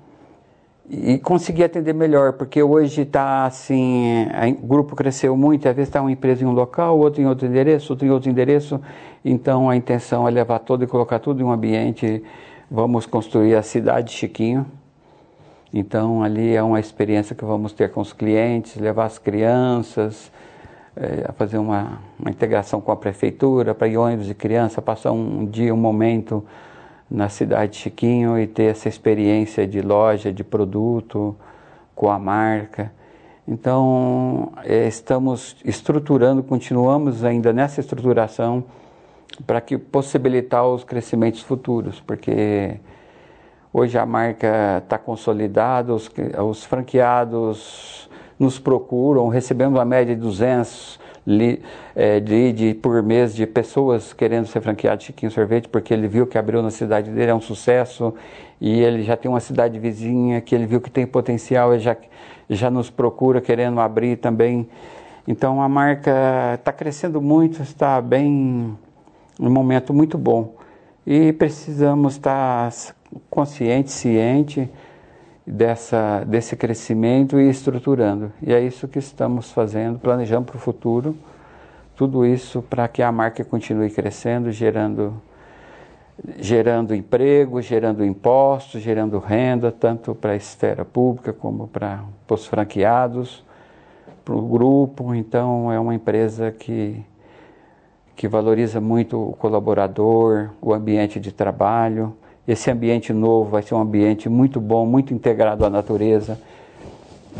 S4: e conseguir atender melhor, porque hoje está assim, o grupo cresceu muito, às vezes está uma empresa em um local, outro em outro endereço, outro em outro endereço, então a intenção é levar todo e colocar tudo em um ambiente, vamos construir a cidade Chiquinho, então ali é uma experiência que vamos ter com os clientes, levar as crianças, é, a fazer uma, uma integração com a prefeitura, para ir ônibus de criança, passar um dia, um momento na cidade de Chiquinho e ter essa experiência de loja, de produto, com a marca. Então, é, estamos estruturando, continuamos ainda nessa estruturação para que possibilitar os crescimentos futuros, porque hoje a marca está consolidada, os, os franqueados nos procuram, recebemos a média de 200 li, é, por mês de pessoas querendo ser franqueado Chiquinho Sorvete, porque ele viu que abriu na cidade dele, é um sucesso, e ele já tem uma cidade vizinha que ele viu que tem potencial, ele já, já nos procura querendo abrir também. Então a marca está crescendo muito, está bem, um momento muito bom. E precisamos estar consciente, ciente dessa, desse crescimento e estruturando. E é isso que estamos fazendo, planejando para o futuro. Tudo isso para que a marca continue crescendo, gerando, gerando emprego, gerando impostos, gerando renda, tanto para a esfera pública como para os franqueados, para o grupo. Então, é uma empresa que, que valoriza muito o colaborador, o ambiente de trabalho esse ambiente novo vai ser um ambiente muito bom, muito integrado à natureza.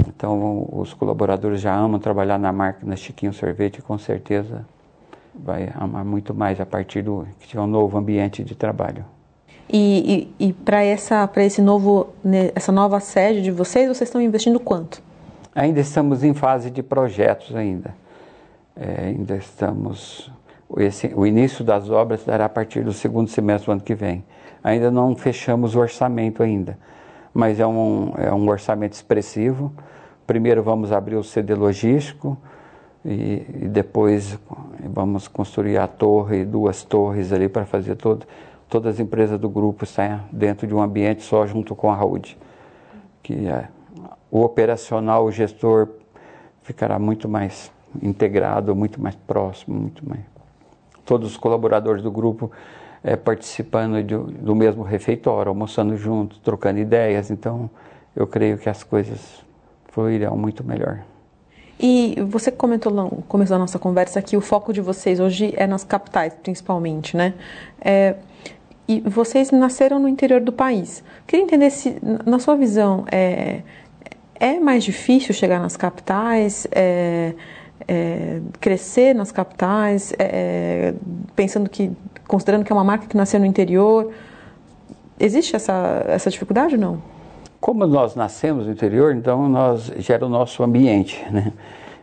S4: Então, os colaboradores já amam trabalhar na marca, na Chiquinho Sorvete, com certeza vai amar muito mais a partir do que tiver um novo ambiente de trabalho.
S1: E, e, e para essa, para esse novo, né, essa nova sede de vocês, vocês estão investindo quanto?
S4: Ainda estamos em fase de projetos ainda. É, ainda estamos, esse, o início das obras dará a partir do segundo semestre do ano que vem. Ainda não fechamos o orçamento ainda, mas é um, é um orçamento expressivo. Primeiro vamos abrir o CD logístico e, e depois vamos construir a torre, duas torres ali para fazer todo, todas as empresas do grupo estarem dentro de um ambiente só junto com a Rude. Que é, o operacional, o gestor ficará muito mais integrado, muito mais próximo, muito mais. Todos os colaboradores do grupo é, participando de, do mesmo refeitório, almoçando juntos, trocando ideias. Então, eu creio que as coisas fluirão muito melhor.
S1: E você comentou no começo da nossa conversa que o foco de vocês hoje é nas capitais, principalmente, né? É, e vocês nasceram no interior do país. Queria entender se, na sua visão, é, é mais difícil chegar nas capitais? É, é, crescer nas capitais, é, pensando que, considerando que é uma marca que nasceu no interior, existe essa, essa dificuldade ou não?
S4: Como nós nascemos no interior, então nós já era o nosso ambiente, né?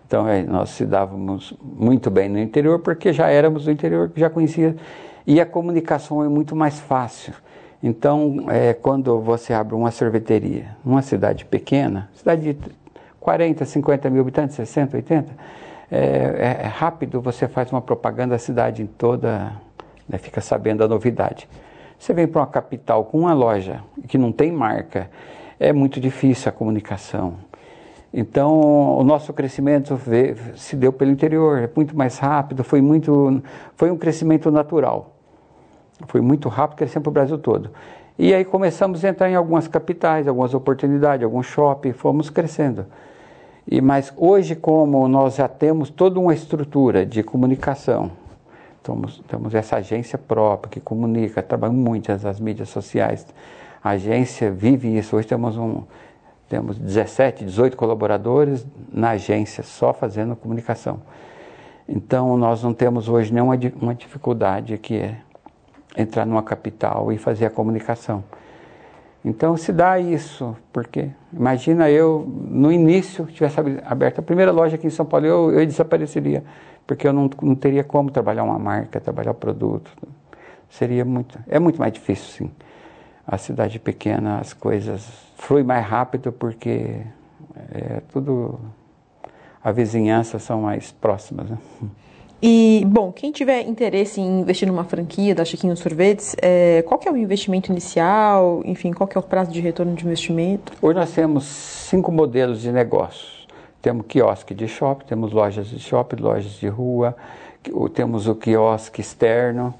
S4: Então é, nós se dávamos muito bem no interior porque já éramos do interior, já conhecia e a comunicação é muito mais fácil. Então, é, quando você abre uma sorveteria numa cidade pequena, cidade de 40, 50 mil habitantes, 60, 80, é, é, é, rápido, você faz uma propaganda, a cidade toda né, fica sabendo da novidade. Você vem para uma capital com uma loja que não tem marca, é muito difícil a comunicação. Então, o nosso crescimento se deu pelo interior, é muito mais rápido, foi, muito, foi um crescimento natural. Foi muito rápido, crescendo para o Brasil todo. E aí começamos a entrar em algumas capitais, algumas oportunidades, alguns shopping, fomos crescendo. E, mas hoje, como nós já temos toda uma estrutura de comunicação, temos, temos essa agência própria que comunica, trabalha muito as mídias sociais. A agência vive isso. Hoje temos, um, temos 17, 18 colaboradores na agência só fazendo comunicação. Então, nós não temos hoje nenhuma uma dificuldade que é entrar numa capital e fazer a comunicação. Então se dá isso, porque imagina eu, no início, tivesse aberto a primeira loja aqui em São Paulo, eu, eu desapareceria, porque eu não, não teria como trabalhar uma marca, trabalhar produto. Seria muito, é muito mais difícil, sim. A cidade pequena, as coisas fluem mais rápido porque é tudo, a vizinhança são mais próximas. Né?
S1: E, bom, quem tiver interesse em investir numa franquia da Chiquinho Sorvetes, é, qual é o investimento inicial? Enfim, qual é o prazo de retorno de investimento?
S4: Hoje nós temos cinco modelos de negócios. Temos quiosque de shopping, temos lojas de shopping, lojas de rua, temos o quiosque externo,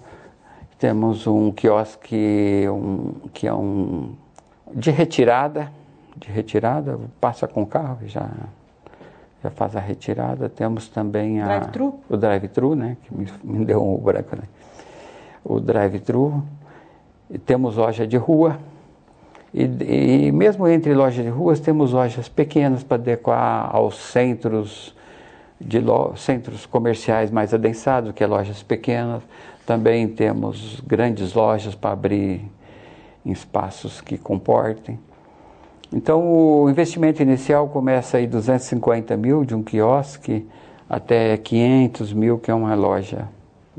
S4: temos um quiosque um, que é um de retirada, de retirada, passa com o carro e já já faz a retirada. Temos também a,
S1: drive
S4: o drive-thru, né, que me, me deu um branco, né? O drive-thru. Temos loja de rua. E, e, mesmo entre lojas de ruas, temos lojas pequenas para adequar aos centros de lo, centros comerciais mais adensados, que é lojas pequenas. Também temos grandes lojas para abrir em espaços que comportem. Então o investimento inicial começa aí 250 mil de um quiosque até 500 mil que é uma loja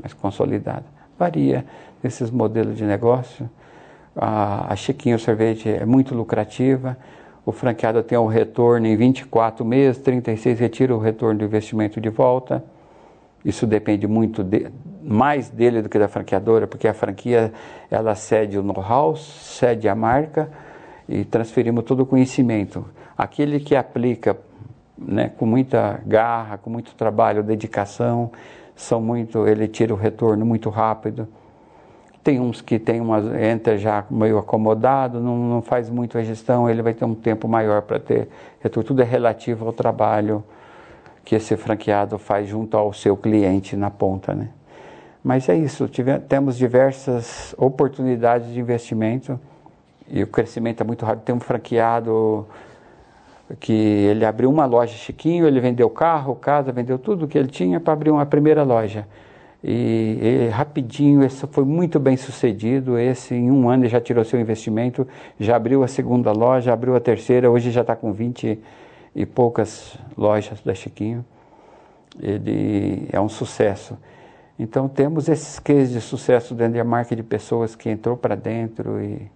S4: mais consolidada. Varia nesses modelos de negócio. A, a Chiquinho Sorvete é muito lucrativa. O franqueado tem um retorno em 24 meses, 36 retira o retorno do investimento de volta. Isso depende muito de, mais dele do que da franqueadora, porque a franquia ela cede o know-how, cede a marca e transferimos todo o conhecimento. Aquele que aplica né, com muita garra, com muito trabalho, dedicação, são muito, ele tira o retorno muito rápido. Tem uns que tem uma, entra já meio acomodado, não, não faz muito a gestão, ele vai ter um tempo maior para ter retorno. Tudo é relativo ao trabalho que esse franqueado faz junto ao seu cliente na ponta, né? Mas é isso, tive, temos diversas oportunidades de investimento e o crescimento é muito rápido. Tem um franqueado que ele abriu uma loja Chiquinho, ele vendeu carro, casa, vendeu tudo que ele tinha para abrir uma primeira loja. E, e, rapidinho, esse foi muito bem sucedido. Esse, em um ano, ele já tirou seu investimento, já abriu a segunda loja, abriu a terceira, hoje já está com 20 e poucas lojas da Chiquinho. Ele é um sucesso. Então temos esses cases de sucesso dentro da marca de pessoas que entrou para dentro e,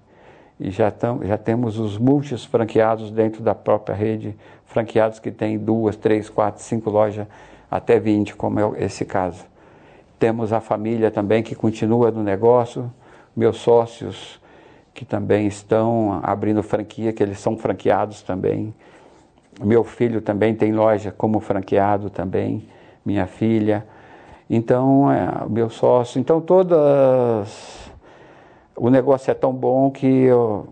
S4: e já, tam, já temos os multis franqueados dentro da própria rede, franqueados que têm duas, três, quatro, cinco lojas, até 20, como é esse caso. Temos a família também que continua no negócio, meus sócios que também estão abrindo franquia, que eles são franqueados também. Meu filho também tem loja como franqueado também, minha filha. Então, é, meu sócio. Então, todas. O negócio é tão bom que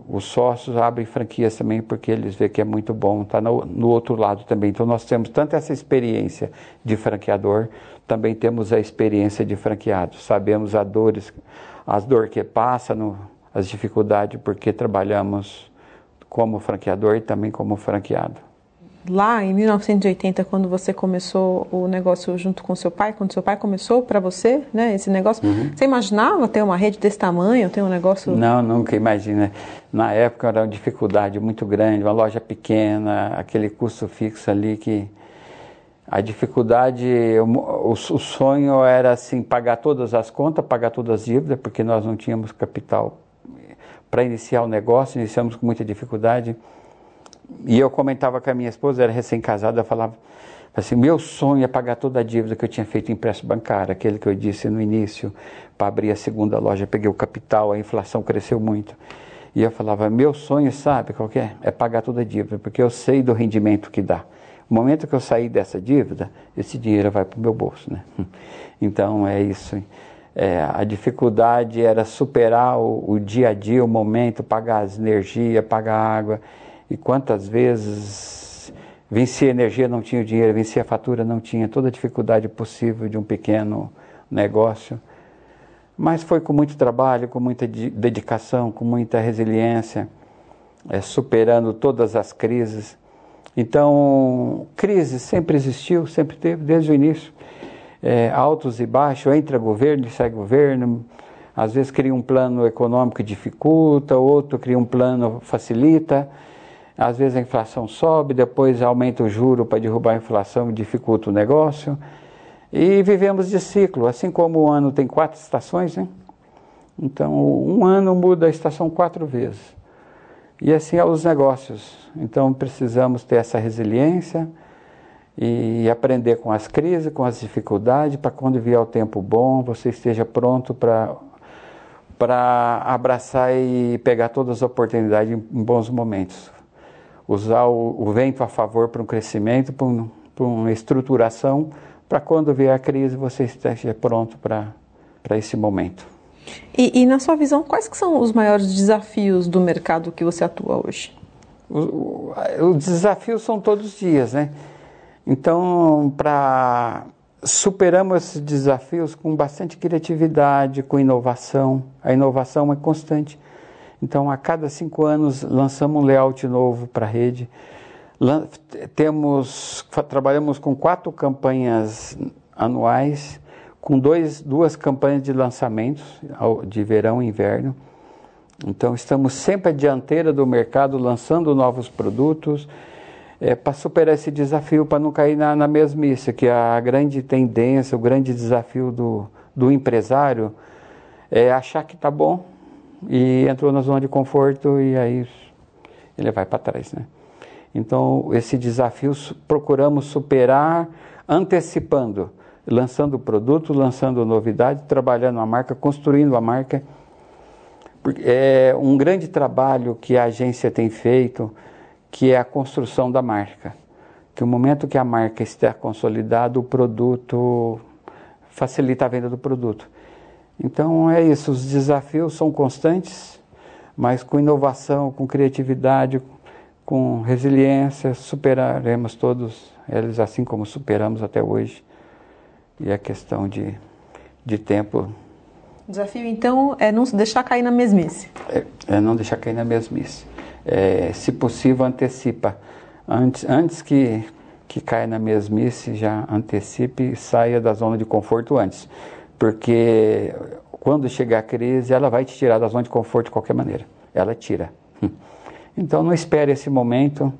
S4: os sócios abrem franquias também porque eles veem que é muito bom. Está no, no outro lado também. Então, nós temos tanto essa experiência de franqueador, também temos a experiência de franqueado. Sabemos as dores, as dores que passa, no, as dificuldades, porque trabalhamos como franqueador e também como franqueado
S1: lá em 1980, quando você começou o negócio junto com seu pai, quando seu pai começou para você, né, esse negócio, uhum. você imaginava ter uma rede desse tamanho, ter um negócio?
S4: Não, nunca imagina. Na época era uma dificuldade muito grande, uma loja pequena, aquele custo fixo ali que a dificuldade, o, o sonho era assim pagar todas as contas, pagar todas as dívidas, porque nós não tínhamos capital para iniciar o negócio, iniciamos com muita dificuldade e eu comentava com a minha esposa, era recém-casada, falava assim, meu sonho é pagar toda a dívida que eu tinha feito em empréstimo bancário, aquele que eu disse no início, para abrir a segunda loja, peguei o capital, a inflação cresceu muito. E eu falava, meu sonho, sabe qual é? É pagar toda a dívida, porque eu sei do rendimento que dá. No momento que eu sair dessa dívida, esse dinheiro vai para o meu bolso, né? Então é isso. É, a dificuldade era superar o, o, dia a dia, o momento, pagar as energias, pagar a água. E quantas vezes vencia energia, não tinha dinheiro, vencia fatura, não tinha, toda a dificuldade possível de um pequeno negócio. Mas foi com muito trabalho, com muita dedicação, com muita resiliência, é, superando todas as crises. Então, crise sempre existiu, sempre teve, desde o início. É, altos e baixos, entra governo e sai governo. Às vezes cria um plano econômico que dificulta, outro cria um plano facilita. Às vezes a inflação sobe, depois aumenta o juro para derrubar a inflação e dificulta o negócio. E vivemos de ciclo, assim como o ano tem quatro estações, né? Então, um ano muda a estação quatro vezes. E assim é os negócios. Então, precisamos ter essa resiliência e aprender com as crises, com as dificuldades, para quando vier o tempo bom, você esteja pronto para para abraçar e pegar todas as oportunidades em bons momentos usar o, o vento a favor para um crescimento, para, um, para uma estruturação, para quando vier a crise você esteja pronto para, para esse momento.
S1: E, e, na sua visão, quais que são os maiores desafios do mercado que você atua hoje?
S4: Os desafios são todos os dias, né? Então, para superamos esses desafios com bastante criatividade, com inovação. A inovação é constante. Então, a cada cinco anos, lançamos um layout novo para a rede. Temos, trabalhamos com quatro campanhas anuais, com dois, duas campanhas de lançamentos de verão e inverno. Então, estamos sempre à dianteira do mercado, lançando novos produtos, é, para superar esse desafio, para não cair na, na mesmice, que a grande tendência, o grande desafio do, do empresário é achar que está bom e entrou na zona de conforto e aí ele vai para trás, né? Então, esse desafio procuramos superar antecipando, lançando produto, lançando novidade, trabalhando a marca, construindo a marca. É um grande trabalho que a agência tem feito, que é a construção da marca. Que o momento que a marca está consolidada, o produto facilita a venda do produto. Então é isso, os desafios são constantes, mas com inovação, com criatividade, com resiliência, superaremos todos eles assim como superamos até hoje. E a questão de, de tempo.
S1: O desafio então é não deixar cair na mesmice.
S4: É, é não deixar cair na mesmice. É, se possível, antecipa. Antes, antes que, que caia na mesmice, já antecipe e saia da zona de conforto antes. Porque quando chegar a crise, ela vai te tirar da zona de conforto de qualquer maneira. Ela tira. Então não espere esse momento,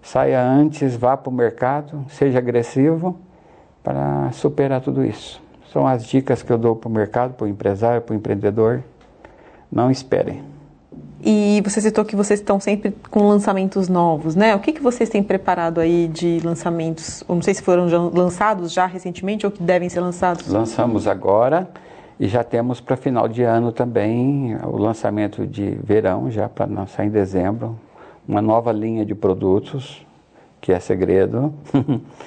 S4: saia antes, vá para o mercado, seja agressivo para superar tudo isso. São as dicas que eu dou para o mercado, para o empresário, para o empreendedor. Não esperem.
S1: E você citou que vocês estão sempre com lançamentos novos, né? O que, que vocês têm preparado aí de lançamentos? Eu não sei se foram já lançados já recentemente ou que devem ser lançados.
S4: Lançamos agora e já temos para final de ano também o lançamento de verão, já para lançar em dezembro, uma nova linha de produtos, que é segredo.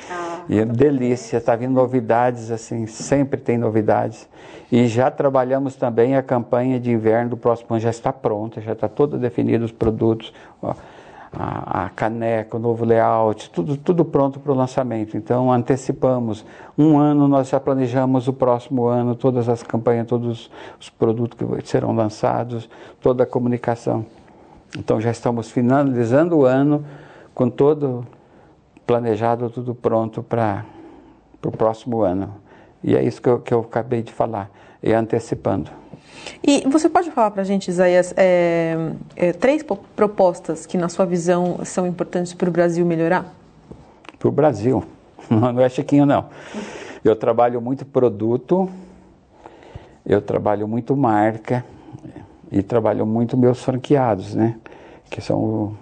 S4: Ah, e é delícia, está vindo novidades assim, sempre tem novidades. E já trabalhamos também a campanha de inverno do próximo ano, já está pronta, já está toda definida os produtos, a, a, caneca, o novo layout, tudo, tudo pronto para o lançamento. Então antecipamos. Um ano nós já planejamos o próximo ano, todas as campanhas, todos os produtos que serão lançados, toda a comunicação. Então já estamos finalizando o ano com todo planejado, tudo pronto para o próximo ano. E é isso que eu, que eu acabei de falar, e antecipando.
S1: E você pode falar para a gente, Isaías, é, é, três propostas que, na sua visão, são importantes para o Brasil melhorar?
S4: Para o Brasil? Não é chiquinho, não. Eu trabalho muito produto, eu trabalho muito marca e trabalho muito meus franqueados, né? Que são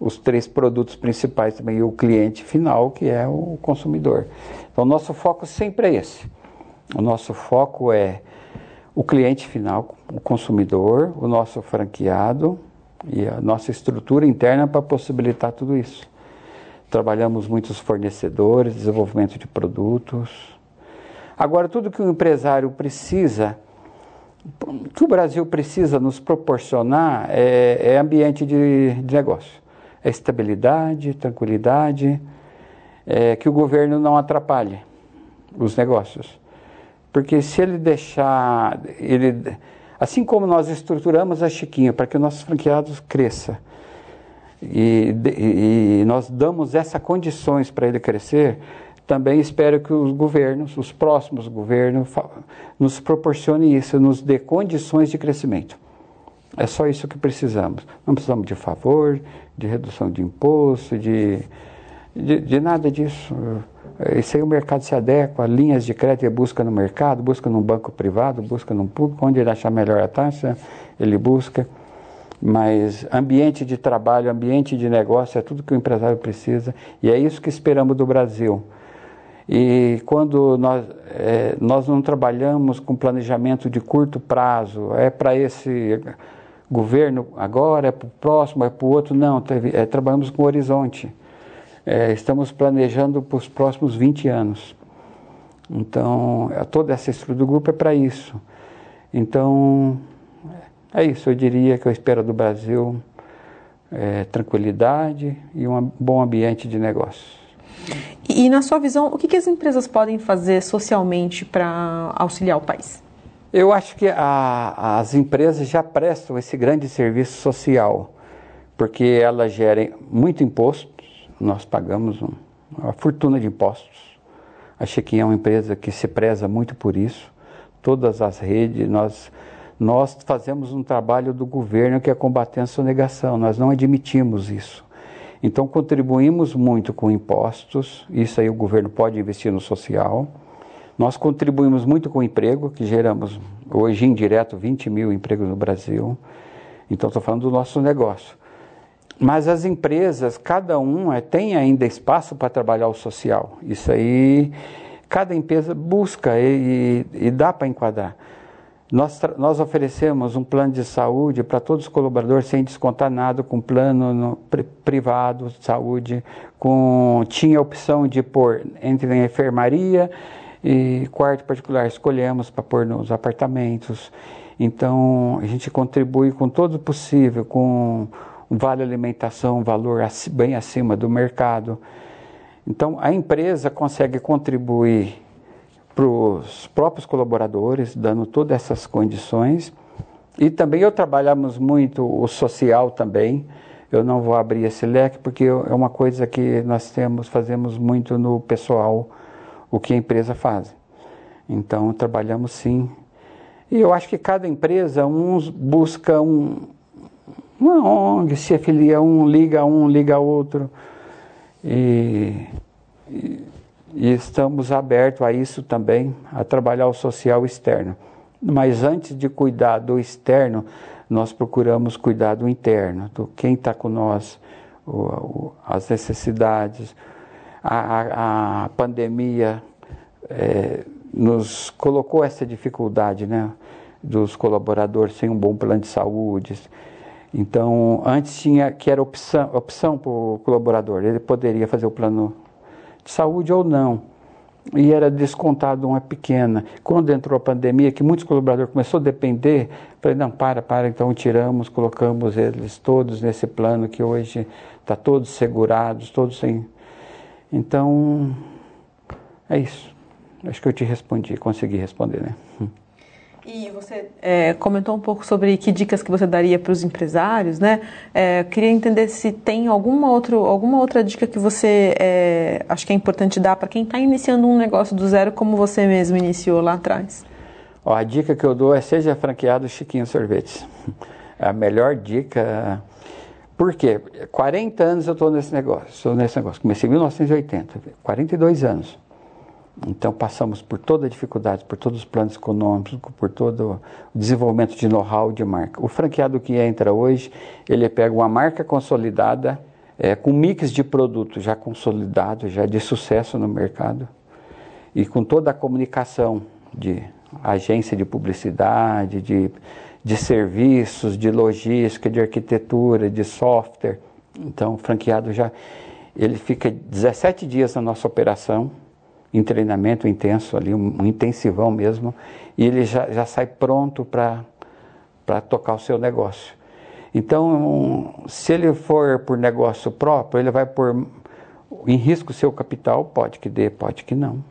S4: os três produtos principais também, e o cliente final, que é o consumidor. Então, nosso foco sempre é esse. O nosso foco é o cliente final, o consumidor, o nosso franqueado e a nossa estrutura interna para possibilitar tudo isso. Trabalhamos muitos fornecedores, desenvolvimento de produtos. Agora, tudo que o empresário precisa, que o Brasil precisa nos proporcionar é, é ambiente de, de negócio é estabilidade, tranquilidade, é, que o governo não atrapalhe os negócios. Porque se ele deixar, ele, assim como nós estruturamos a Chiquinha para que os nossos franqueados cresçam, e, e, e nós damos essas condições para ele crescer, também espero que os governos, os próximos governos, nos proporcionem isso, nos dê condições de crescimento. É só isso que precisamos. Não precisamos de favor, de redução de imposto, de, de, de nada disso. Isso aí o mercado se adequa, linhas de crédito busca no mercado, busca num banco privado, busca num público, onde ele achar melhor a taxa, ele busca. Mas ambiente de trabalho, ambiente de negócio é tudo que o empresário precisa e é isso que esperamos do Brasil. E quando nós, é, nós não trabalhamos com planejamento de curto prazo, é para esse governo agora, é para o próximo, é para o outro. Não, é, trabalhamos com horizonte. É, estamos planejando para os próximos 20 anos. Então, é, toda essa estrutura do grupo é para isso. Então, é isso. Eu diria que eu espero do Brasil é, tranquilidade e um bom ambiente de negócios.
S1: E, e, na sua visão, o que, que as empresas podem fazer socialmente para auxiliar o país?
S4: Eu acho que a, as empresas já prestam esse grande serviço social, porque elas gerem muito imposto, nós pagamos um, uma fortuna de impostos. A Chequinha é uma empresa que se preza muito por isso. Todas as redes, nós Nós fazemos um trabalho do governo que é combater a sonegação, nós não admitimos isso. Então contribuímos muito com impostos, isso aí o governo pode investir no social. Nós contribuímos muito com o emprego, que geramos hoje indireto 20 mil empregos no Brasil. Então estou falando do nosso negócio. Mas as empresas, cada uma tem ainda espaço para trabalhar o social. Isso aí, cada empresa busca e, e, e dá para enquadrar. Nós, nós oferecemos um plano de saúde para todos os colaboradores sem descontar nada, com plano no, pri, privado de saúde, com, tinha a opção de pôr entre enfermaria e quarto particular. Escolhemos para pôr nos apartamentos. Então a gente contribui com todo o possível, com vale alimentação, valor bem acima do mercado. Então a empresa consegue contribuir para os próprios colaboradores, dando todas essas condições. E também eu trabalhamos muito o social também. Eu não vou abrir esse leque porque é uma coisa que nós temos, fazemos muito no pessoal, o que a empresa faz. Então trabalhamos sim. E eu acho que cada empresa, uns busca um, uma ONG, se afilia um, liga um, liga outro. E, e e estamos abertos a isso também, a trabalhar o social externo. Mas antes de cuidar do externo, nós procuramos cuidar do interno, do quem está com nós, o, o, as necessidades. A, a, pandemia é, nos colocou essa dificuldade, né? Dos colaboradores sem um bom plano de saúde. Então, antes tinha que era opção, opção para o colaborador, ele poderia fazer o plano saúde ou não. E era descontado uma pequena. Quando entrou a pandemia, que muitos colaboradores começaram a depender, falei, não, para, para, então tiramos, colocamos eles todos nesse plano que hoje está todos segurados, todos sem. Então, é isso. Acho que eu te respondi, consegui responder, né?
S1: E você é, comentou um pouco sobre que dicas que você daria para os empresários, né? É, queria entender se tem alguma, outro, alguma outra dica que você é, acha que é importante dar para quem está iniciando um negócio do zero, como você mesmo iniciou lá atrás.
S4: Ó, a dica que eu dou é seja franqueado Chiquinho Sorvetes. A melhor dica. Por quê? 40 anos eu estou nesse negócio, estou nesse negócio. Comecei em 1980, 42 anos. Então passamos por toda a dificuldade, por todos os planos econômicos, por todo o desenvolvimento de know-how de marca. O franqueado que entra hoje, ele pega uma marca consolidada, é, com mix de produtos já consolidado, já de sucesso no mercado, e com toda a comunicação de agência de publicidade, de, de serviços, de logística, de arquitetura, de software. Então o franqueado já ele fica 17 dias na nossa operação, em treinamento intenso ali, um, intensivão mesmo, e ele já, já sai pronto para tocar o seu negócio. Então, se ele for por negócio próprio, ele vai pôr em risco o seu capital, pode que dê, pode que não.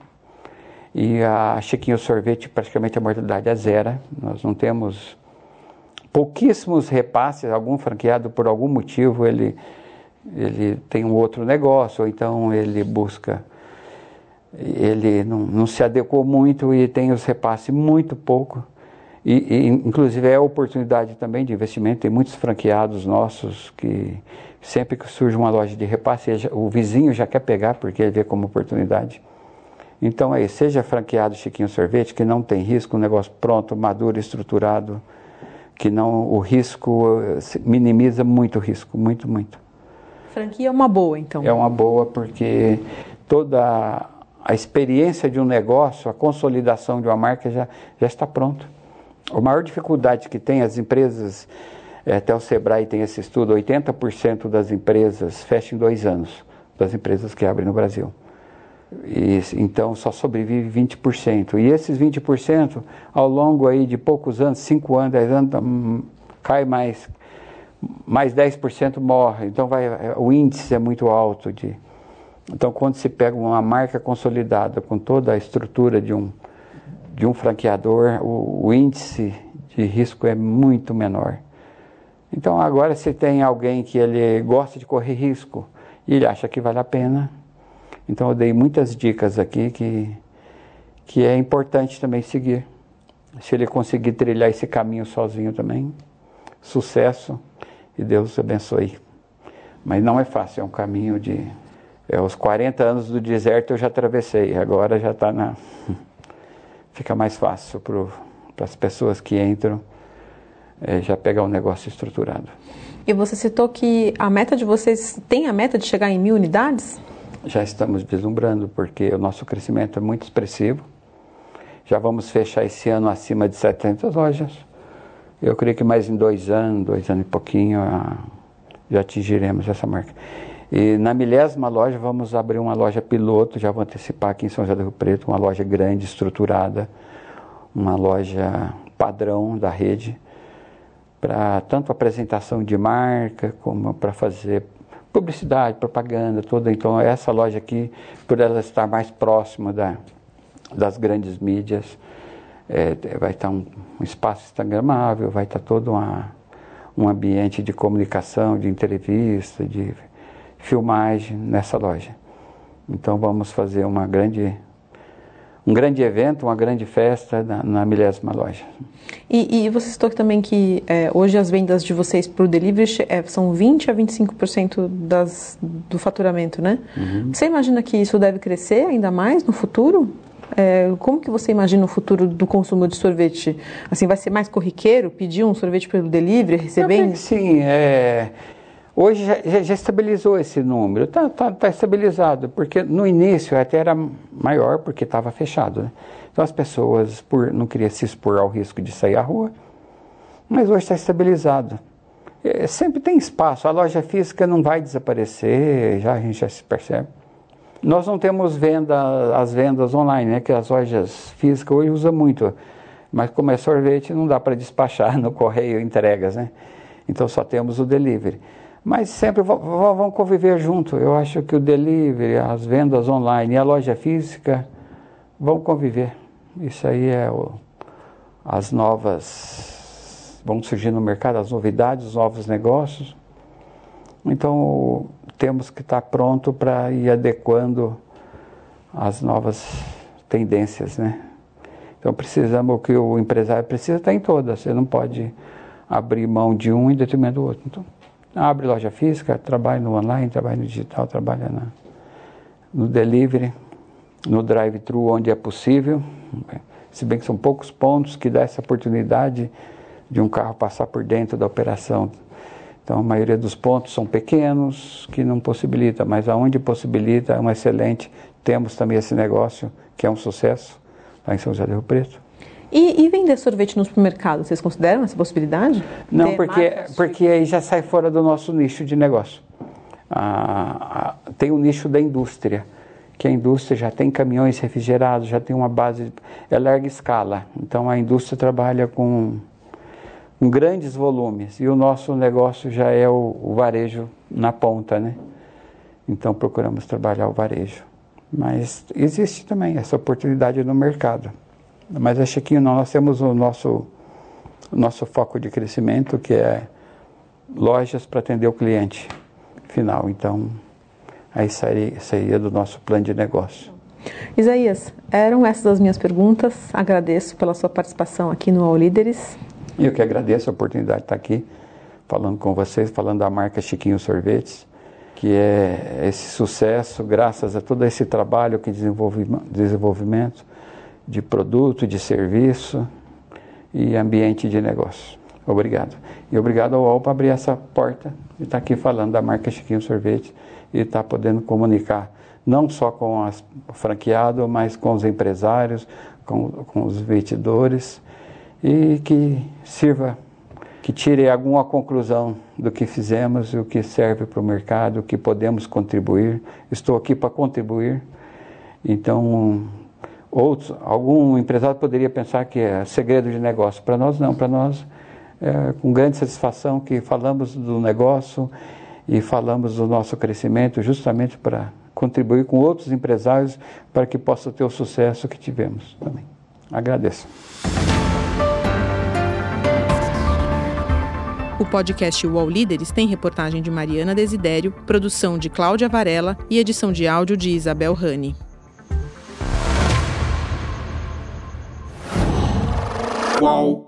S4: E a Chiquinho Sorvete, praticamente a mortalidade é zero. Nós não temos pouquíssimos repasses, algum franqueado por algum motivo, ele, ele tem um outro negócio, ou então ele busca ele não, não, se adequou muito e tem os repasses muito pouco. E, e, inclusive é oportunidade também de investimento. Tem muitos franqueados nossos que sempre que surge uma loja de repasse, o vizinho já quer pegar porque ele vê como oportunidade. Então aí, seja franqueado Chiquinho Sorvete, que não tem risco, um negócio pronto, maduro, estruturado, que não o risco minimiza muito o risco, muito, muito.
S1: Franquia é uma boa, então.
S4: É uma boa porque toda a experiência de um negócio, a consolidação de uma marca já, já está pronto. A maior dificuldade que tem as empresas, é, até o Sebrae tem esse estudo, 80% das empresas fecham em dois anos, das empresas que abrem no Brasil. E, então só sobrevive 20%. E esses 20%, ao longo aí de poucos anos, 5 anos, 10 anos, hum, cai mais, mais 10% morre. Então vai, o índice é muito alto de, então, quando se pega uma marca consolidada com toda a estrutura de um, de um franqueador, o, o índice de risco é muito menor. Então, agora, se tem alguém que ele gosta de correr risco e ele acha que vale a pena, então eu dei muitas dicas aqui que, que é importante também seguir. Se ele conseguir trilhar esse caminho sozinho também, sucesso e Deus abençoe. Mas não é fácil, é um caminho de. É, os 40 anos do deserto eu já atravessei, agora já está na. Fica mais fácil para as pessoas que entram é, já pegar um negócio estruturado.
S1: E você citou que a meta de vocês tem a meta de chegar em mil unidades?
S4: Já estamos deslumbrando, porque o nosso crescimento é muito expressivo. Já vamos fechar esse ano acima de 700 lojas. Eu creio que mais em dois anos, dois anos e pouquinho, já atingiremos essa marca. E na milésima loja vamos abrir uma loja piloto, já vou antecipar aqui em São José do Rio Preto, uma loja grande, estruturada, uma loja padrão da rede, para tanto apresentação de marca como para fazer publicidade, propaganda, toda. Então essa loja aqui, por ela estar mais próxima da, das grandes mídias, é, vai estar um, um, espaço instagramável, vai estar todo uma, um ambiente de comunicação, de entrevista, de filmagem nessa loja. Então vamos fazer uma grande um grande evento, uma grande festa na, na milésima loja.
S1: E, e você citou também que é, hoje as vendas de vocês por delivery é, são 20 a 25% das, do faturamento, né? Uhum. Você imagina que isso deve crescer ainda mais no futuro? É, como que você imagina o futuro do consumo de sorvete? Assim, vai ser mais corriqueiro pedir um sorvete pelo delivery, receber?
S4: Sim, é, Hoje já, já, estabilizou esse número, está tá, tá estabilizado, porque no início até era maior, porque estava fechado. Né? Então as pessoas por, não queriam se expor ao risco de sair à rua, mas hoje está estabilizado. É, sempre tem espaço, a loja física não vai desaparecer, já, a gente já se percebe. Nós não temos venda, as vendas online, né, que as lojas físicas hoje usam muito, mas como é sorvete não dá para despachar no correio entregas, né? Então só temos o delivery mas sempre vão conviver junto. Eu acho que o delivery, as vendas online e a loja física vão conviver. Isso aí é o, as novas. vão surgir no mercado as novidades, os novos negócios. Então temos que estar pronto para ir adequando as novas tendências, né? Então precisamos, que o empresário precisa estar em todas. Você não pode abrir mão de um em detrimento do outro. Então, abre loja física, trabalha no online, trabalha no digital, trabalha na, no delivery, no drive-thru onde é possível. Se bem que são poucos pontos que dá essa oportunidade de um carro passar por dentro da operação. Então a maioria dos pontos são pequenos, que não possibilita, mas aonde possibilita é um excelente. Temos também esse negócio, que é um sucesso, lá em São José do Rio Preto.
S1: E, e, vender sorvete no supermercado, vocês consideram essa possibilidade?
S4: Não, porque, porque aí já sai fora do nosso nicho de negócio. Ah, ah, tem o nicho da indústria, que a indústria já tem caminhões refrigerados, já tem uma base, é larga escala. Então a indústria trabalha com, com grandes volumes e o nosso negócio já é o, o varejo na ponta, né? Então procuramos trabalhar o varejo. Mas existe também essa oportunidade no mercado. Mas a Chiquinho não, nós temos o nosso, o nosso foco de crescimento, que é lojas para atender o cliente final. Então, aí sairia, sairia do nosso plano de negócio.
S1: Isaías, eram essas as minhas perguntas. Agradeço pela sua participação aqui no All Líderes.
S4: Eu que agradeço a oportunidade de estar aqui falando com vocês, falando da marca Chiquinho Sorvetes, que é esse sucesso graças a todo esse trabalho que desenvolvimento de produto, de serviço e ambiente de negócio. Obrigado. E obrigado ao UOL por abrir essa porta e estar tá aqui falando da marca Chiquinho Sorvete e estar tá podendo comunicar não só com as franqueado, mas com os empresários, com, com os vendedores e que sirva, que tire alguma conclusão do que fizemos o que serve para o mercado, o que podemos contribuir. Estou aqui para contribuir. Então, Outros, algum empresário poderia pensar que é segredo de negócio. Para nós, não. Para nós, é com grande satisfação que falamos do negócio e falamos do nosso crescimento justamente para contribuir com outros empresários para que possa ter o sucesso que tivemos também. Agradeço.
S1: O podcast UOL Líderes tem reportagem de Mariana Desidério, produção de Cláudia Varela e edição de áudio de Isabel Rani. whoa.